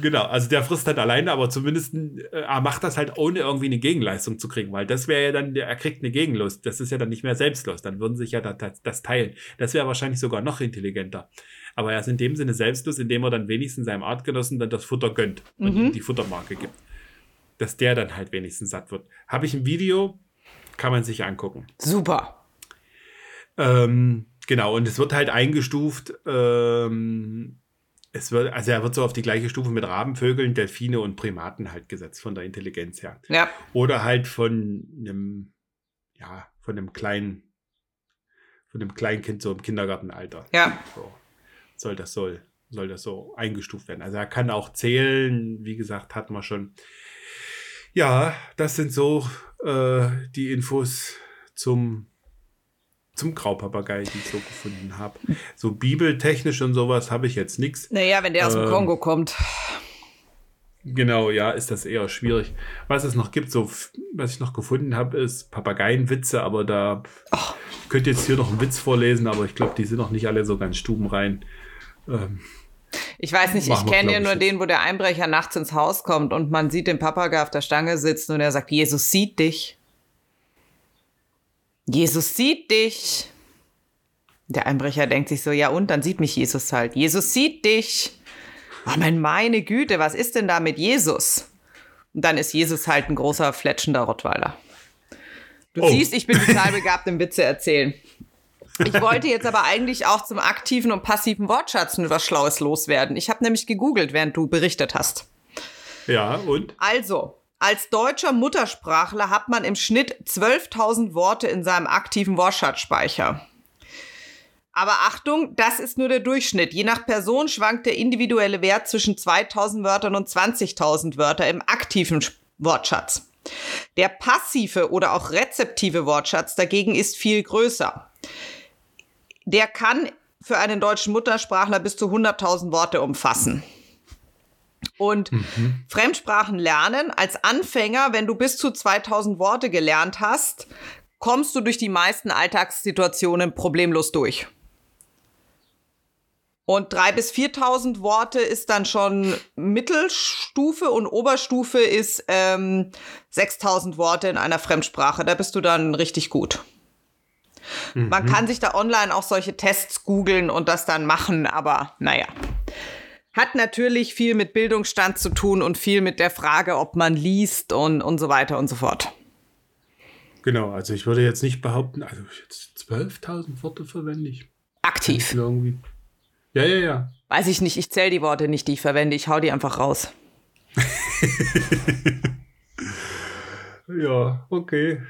Genau, also der frisst halt alleine, aber zumindest äh, er macht das halt ohne irgendwie eine Gegenleistung zu kriegen, weil das wäre ja dann, er kriegt eine Gegenlust. Das ist ja dann nicht mehr selbstlos. Dann würden sich ja das, das teilen. Das wäre wahrscheinlich sogar noch intelligenter. Aber er ist in dem Sinne selbstlos, indem er dann wenigstens seinem Artgenossen dann das Futter gönnt und mhm. ihm die Futtermarke gibt dass der dann halt wenigstens satt wird. Habe ich ein Video, kann man sich angucken.
Super.
Ähm, genau, und es wird halt eingestuft, ähm, es wird, also er wird so auf die gleiche Stufe mit Rabenvögeln, Delfine und Primaten halt gesetzt von der Intelligenz her.
Ja.
Oder halt von einem, ja, von einem kleinen, von einem Kleinkind so im Kindergartenalter.
Ja.
So soll das soll, soll das so eingestuft werden. Also er kann auch zählen, wie gesagt, hat man schon. Ja, das sind so äh, die Infos zum, zum Graupapagei, die ich so gefunden habe. So bibeltechnisch und sowas habe ich jetzt nichts.
Naja, wenn der aus dem ähm, Kongo kommt.
Genau, ja, ist das eher schwierig. Was es noch gibt, so was ich noch gefunden habe, ist Papageienwitze, aber da oh. ich könnte jetzt hier noch einen Witz vorlesen, aber ich glaube, die sind noch nicht alle so ganz stubenrein. Ähm,
ich weiß nicht, ich kenne ja nur jetzt. den, wo der Einbrecher nachts ins Haus kommt und man sieht den Papagei auf der Stange sitzen und er sagt, Jesus sieht dich. Jesus sieht dich. Der Einbrecher denkt sich so, ja und, dann sieht mich Jesus halt. Jesus sieht dich. Oh, mein, meine Güte, was ist denn da mit Jesus? Und dann ist Jesus halt ein großer, fletschender Rottweiler. Du oh. siehst, ich bin total begabt im Witze erzählen. Ich wollte jetzt aber eigentlich auch zum aktiven und passiven Wortschatz was Schlaues loswerden. Ich habe nämlich gegoogelt, während du berichtet hast.
Ja, und?
Also, als deutscher Muttersprachler hat man im Schnitt 12.000 Worte in seinem aktiven Wortschatzspeicher. Aber Achtung, das ist nur der Durchschnitt. Je nach Person schwankt der individuelle Wert zwischen 2000 Wörtern und 20.000 Wörter im aktiven Wortschatz. Der passive oder auch rezeptive Wortschatz dagegen ist viel größer. Der kann für einen deutschen Muttersprachler bis zu 100.000 Worte umfassen. Und mhm. Fremdsprachen lernen als Anfänger, wenn du bis zu 2000 Worte gelernt hast, kommst du durch die meisten Alltagssituationen problemlos durch. Und drei bis 4.000 Worte ist dann schon Mittelstufe und Oberstufe ist ähm, 6.000 Worte in einer Fremdsprache. Da bist du dann richtig gut. Mhm. Man kann sich da online auch solche Tests googeln und das dann machen, aber naja. Hat natürlich viel mit Bildungsstand zu tun und viel mit der Frage, ob man liest und, und so weiter und so fort.
Genau, also ich würde jetzt nicht behaupten, also jetzt 12.000 Worte verwende ich.
Aktiv.
Irgendwie. Ja, ja, ja.
Weiß ich nicht, ich zähle die Worte nicht, die ich verwende, ich hau die einfach raus. *laughs*
ja, okay.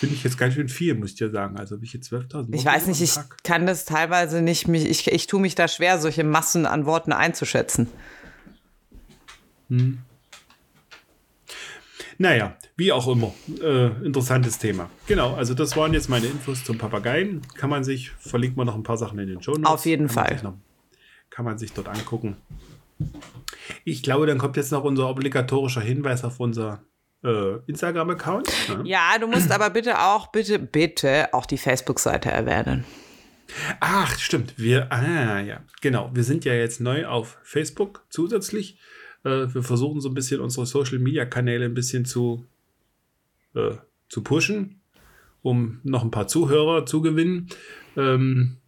Finde ich jetzt ganz schön viel, muss ich dir sagen. Also habe ich jetzt 12.000
Ich weiß nicht, ich kann das teilweise nicht, mich, ich, ich tue mich da schwer, solche Massen an Worten einzuschätzen.
Hm. Naja, wie auch immer. Äh, interessantes Thema. Genau, also das waren jetzt meine Infos zum Papageien. Kann man sich, verlinkt man noch ein paar Sachen in den Show Notes.
Auf jeden
kann
Fall.
Man noch, kann man sich dort angucken. Ich glaube, dann kommt jetzt noch unser obligatorischer Hinweis auf unser Instagram-Account.
Ja. ja, du musst aber bitte auch, bitte, bitte auch die Facebook-Seite erwähnen.
Ach, stimmt. Wir, ah, ja, genau. Wir sind ja jetzt neu auf Facebook zusätzlich. Äh, wir versuchen so ein bisschen unsere Social-Media-Kanäle ein bisschen zu, äh, zu pushen, um noch ein paar Zuhörer zu gewinnen. Ähm,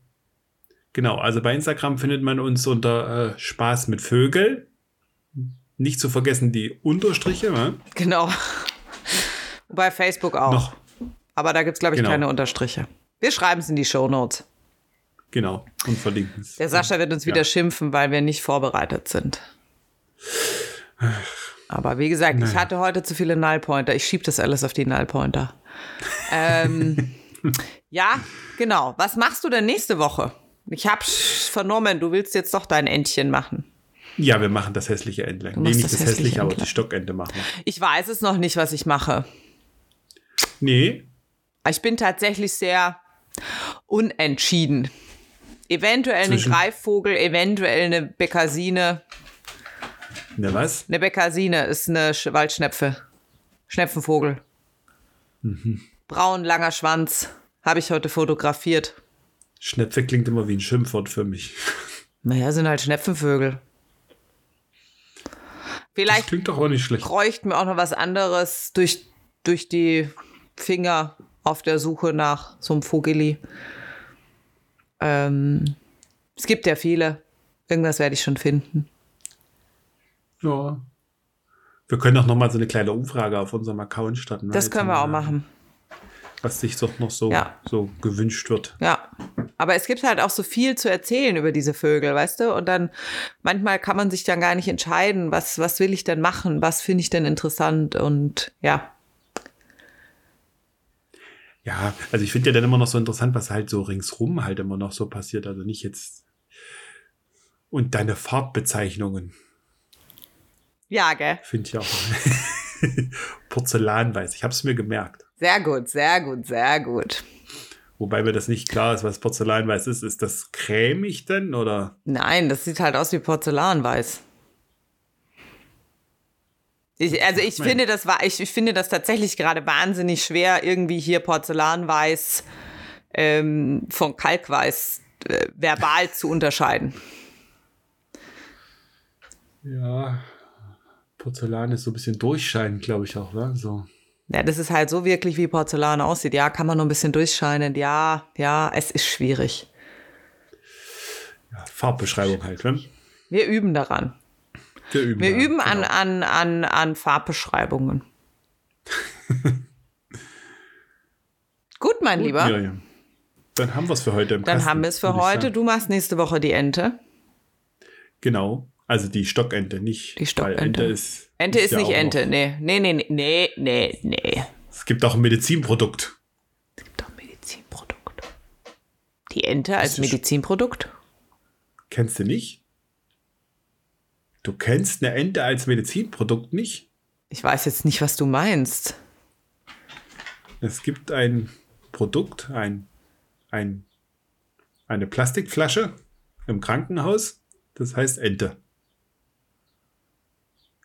genau, also bei Instagram findet man uns unter äh, Spaß mit Vögel. Nicht zu vergessen die Unterstriche. Ne?
Genau. Bei Facebook auch. Noch. Aber da gibt es, glaube ich, genau. keine Unterstriche. Wir schreiben es in die Show Notes.
Genau, und verlinken es.
Der Sascha wird uns ja. wieder schimpfen, weil wir nicht vorbereitet sind. Aber wie gesagt, naja. ich hatte heute zu viele Nullpointer. Ich schiebe das alles auf die Nullpointer. ähm, *laughs* ja, genau. Was machst du denn nächste Woche? Ich habe vernommen, du willst jetzt doch dein Entchen machen.
Ja, wir machen das hässliche Entlein. Nee, nicht das, das hässliche, aber die Stockente machen wir.
Ich weiß es noch nicht, was ich mache.
Nee.
Ich bin tatsächlich sehr unentschieden. Eventuell eine Greifvogel, eventuell eine Bekasine.
Eine was?
Eine Bekasine ist eine Waldschnepfe. Schnepfenvogel. Mhm. Braun, langer Schwanz. Habe ich heute fotografiert.
Schnepfe klingt immer wie ein Schimpfwort für mich.
Naja, sind halt Schnepfenvögel. Vielleicht das
klingt doch auch nicht schlecht.
bräuchten wir auch noch was anderes durch, durch die Finger auf der Suche nach so einem Vogeli. Ähm, es gibt ja viele. Irgendwas werde ich schon finden.
Ja. Wir können auch noch mal so eine kleine Umfrage auf unserem Account starten.
Das können wir auch machen
was sich doch noch so, ja. so gewünscht wird.
Ja, aber es gibt halt auch so viel zu erzählen über diese Vögel, weißt du? Und dann manchmal kann man sich dann gar nicht entscheiden, was, was will ich denn machen, was finde ich denn interessant und ja.
Ja, also ich finde ja dann immer noch so interessant, was halt so ringsrum halt immer noch so passiert. Also nicht jetzt. Und deine Farbbezeichnungen.
Ja, gell?
Finde ich auch. *laughs* Porzellanweiß. Ich habe es mir gemerkt.
Sehr gut, sehr gut, sehr gut.
Wobei mir das nicht klar ist, was Porzellanweiß ist. Ist das cremig denn oder?
Nein, das sieht halt aus wie Porzellanweiß. Ich, also ich finde das war ich, ich finde das tatsächlich gerade wahnsinnig schwer irgendwie hier Porzellanweiß ähm, von Kalkweiß äh, verbal zu unterscheiden.
Ja, Porzellan ist so ein bisschen durchscheinend, glaube ich auch, ne? So.
Ja, das ist halt so wirklich, wie Porzellan aussieht. Ja, kann man nur ein bisschen durchscheinen. Ja, ja, es ist schwierig.
Ja, Farbbeschreibung halt, ne?
Wir üben daran. Wir üben, Wir daran, üben an, genau. an, an, an Farbbeschreibungen. *laughs* Gut, mein Gut, Lieber. Miriam.
Dann haben wir es für heute
im Dann Kasten, haben wir es für heute. Du machst nächste Woche die Ente.
Genau. Also die Stockente, nicht.
Die Stockente. Ente ist, Ente ist, ist nicht Ente. Nee. nee, nee, nee, nee, nee.
Es gibt auch ein Medizinprodukt.
Es gibt auch ein Medizinprodukt. Die Ente als Medizinprodukt?
Kennst du nicht? Du kennst eine Ente als Medizinprodukt nicht?
Ich weiß jetzt nicht, was du meinst.
Es gibt ein Produkt, ein ein, eine Plastikflasche im Krankenhaus. Das heißt Ente.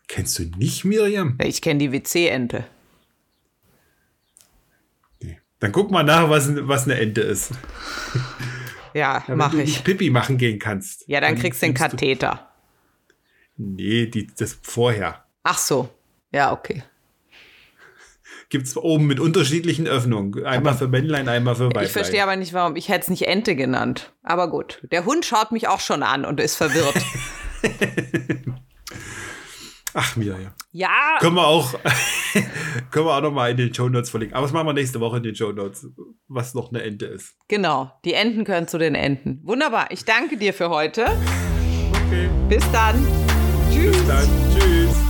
Kennst du nicht, Miriam?
Ich kenne die WC-Ente.
Nee. Dann guck mal nach, was, was eine Ente ist.
Ja, ja mach ich. Wenn du nicht
Pipi machen gehen kannst.
Ja, dann, dann kriegst du den Katheter.
Du, nee, die, das vorher.
Ach so. Ja, okay
gibt es oben mit unterschiedlichen Öffnungen. Einmal aber für Männlein, einmal für Weiblein.
Ich verstehe aber nicht, warum. Ich hätte es nicht Ente genannt. Aber gut. Der Hund schaut mich auch schon an und ist verwirrt. *laughs*
Ach, Miriam.
Ja.
Können wir auch, *laughs* können wir auch noch mal in den Show Notes verlinken. Aber das machen wir nächste Woche in den Show Notes, was noch eine Ente ist.
Genau. Die Enten gehören zu den Enten. Wunderbar. Ich danke dir für heute.
Okay.
Bis dann. Tschüss. Bis dann.